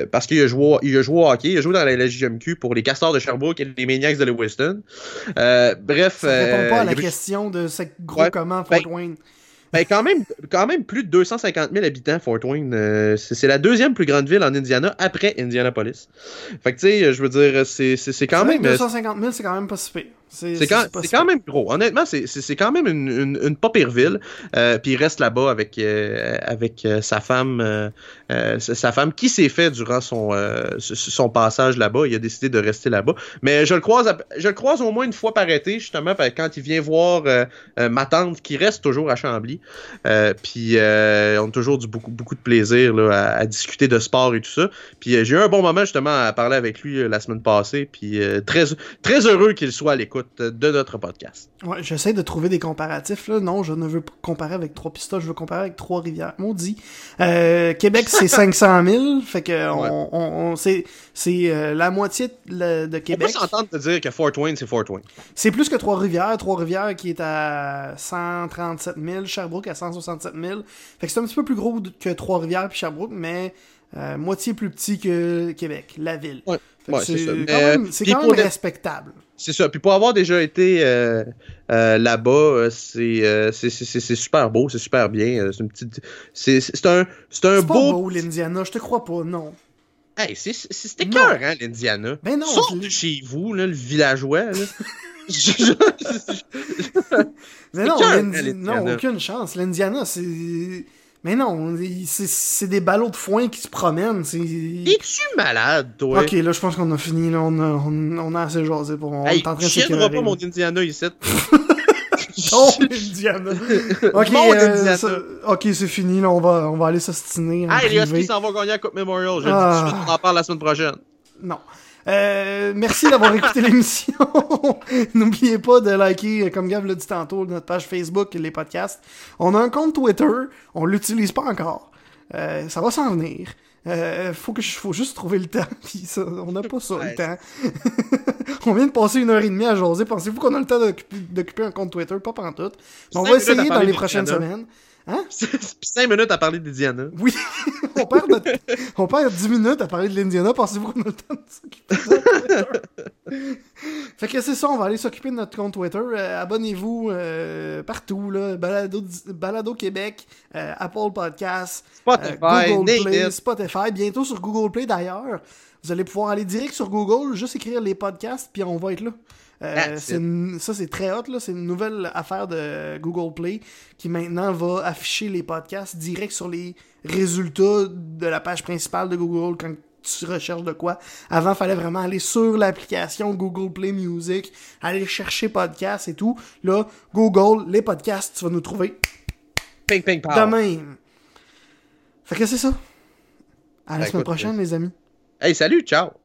parce qu'il a joué, il a joué au hockey, il a joué dans la LGMQ pour les Castors de Sherbrooke et les Maniacs de Lewiston. Bref,
ça répond pas à la question de c'est gros
Ouais,
comment
ben,
Fort Wayne.
Ben, quand même, quand même plus de 250 000 habitants, Fort Wayne. Euh, c'est la deuxième plus grande ville en Indiana après Indianapolis. Fait que, tu sais, je veux dire, c'est quand même.
que
euh,
250 000, c'est quand même pas si pire. C'est
quand, même gros. Honnêtement, c'est- quand même une, une, une pas pire ville. Euh, puis il reste là-bas avec, euh, avec euh, sa femme, euh, euh, sa femme qui s'est fait durant son, euh, son passage là-bas. Il a décidé de rester là-bas. Mais je le croise, à- je le croise au moins une fois par été justement quand il vient voir euh, euh, ma tante qui reste toujours à Chambly. Euh, puis euh, on a toujours du beaucoup, beaucoup de plaisir là, à, à discuter de sport et tout ça. Puis euh, j'ai eu un bon moment justement à parler avec lui la semaine passée. Puis très, très heureux qu'il soit à l'écoute de notre podcast.
Ouais, j'essaie de trouver des comparatifs, là. Non, je ne veux pas comparer avec Trois-Pistoles, je veux comparer avec Trois-Rivières. Maudit. Euh, Québec, c'est 500 000. Fait que, on,
Ouais.
on, on- c'est, c'est la moitié de, de
On peut
Québec.
s'entendre de dire que Fort Wayne, c'est Fort Wayne.
C'est plus que Trois-Rivières. Trois-Rivières qui est à 137 000. Sherbrooke à 167 000. Fait que c'est un petit peu plus gros que Trois-Rivières puis Sherbrooke, mais euh, moitié plus petit que Québec, la ville.
Ouais. C'est
quand même, quand même respectable.
C'est ça. Puis pour avoir déjà été euh, euh, là-bas, c'est super beau, c'est super bien. C'est une petite. C'est un,
pas
beau.
beau, l'Indiana, je te crois pas, non.
Hey, c'est écœurant, l'Indiana.
Ben non,
de chez vous, là, le villageois. Là. Je-
Mais non,
l'Indiana.
non, aucune chance. L'Indiana, c'est. Mais non, c'est- des ballots de foin qui se promènent.
Es-tu malade, toi?
Ok, là, je pense qu'on a fini. Là, on, a, on, on a assez jasé pour. On
Hey,
est en train de
pas mon Indiana ici.
Oh, Indiana. ok,
Mon
euh,
Indiana.
ça- ok, c'est fini. Là, on va, on va aller s'ostiner.
Hey, les. Huskies s'en vont gagner la Coupe Memorial. Je
Ah.
dis tout de suite, on en parle la semaine prochaine.
Non. Euh, merci d'avoir écouté l'émission. N'oubliez pas de liker, euh, comme Gav l'a dit tantôt, notre page Facebook et les podcasts. On a un compte Twitter, on l'utilise pas encore. Euh, ça va s'en venir. Euh, faut que je, faut juste trouver le temps. Puis ça, on n'a pas ça le temps. on vient de passer une heure et demie à jaser. Pensez-vous qu'on a le temps d'occuper un compte Twitter? Pas pantoute. Mais on va essayer dans les prochaines semaines. Hein?
Cinq minutes à parler d'Indiana.
Oui, on, perd notre- on perd 10 minutes à parler de l'Indiana. Pensez-vous qu'on a le temps de s'occuper de notre Twitter? fait que c'est ça, on va aller s'occuper de notre compte Twitter. Euh, Abonnez-vous euh, partout, là. Balado, Balado Québec, euh, Apple Podcasts,
Spotify,
Google Play. Spotify. Bientôt sur Google Play d'ailleurs. Vous allez pouvoir aller direct sur Google, juste écrire les podcasts, puis on va être là. Euh, une- ça, c'est très hot. là. C'est une nouvelle affaire de Google Play qui maintenant va afficher les podcasts direct sur les résultats de la page principale de Google quand tu recherches de quoi. Avant, il fallait vraiment aller sur l'application Google Play Music, aller chercher podcasts et tout. Là, Google, les podcasts, tu vas nous trouver
Ping, ping,
de
pow.
même. Fait que c'est ça. À la
Ben,
semaine
écoute,
prochaine, les amis.
Hey, salut, ciao.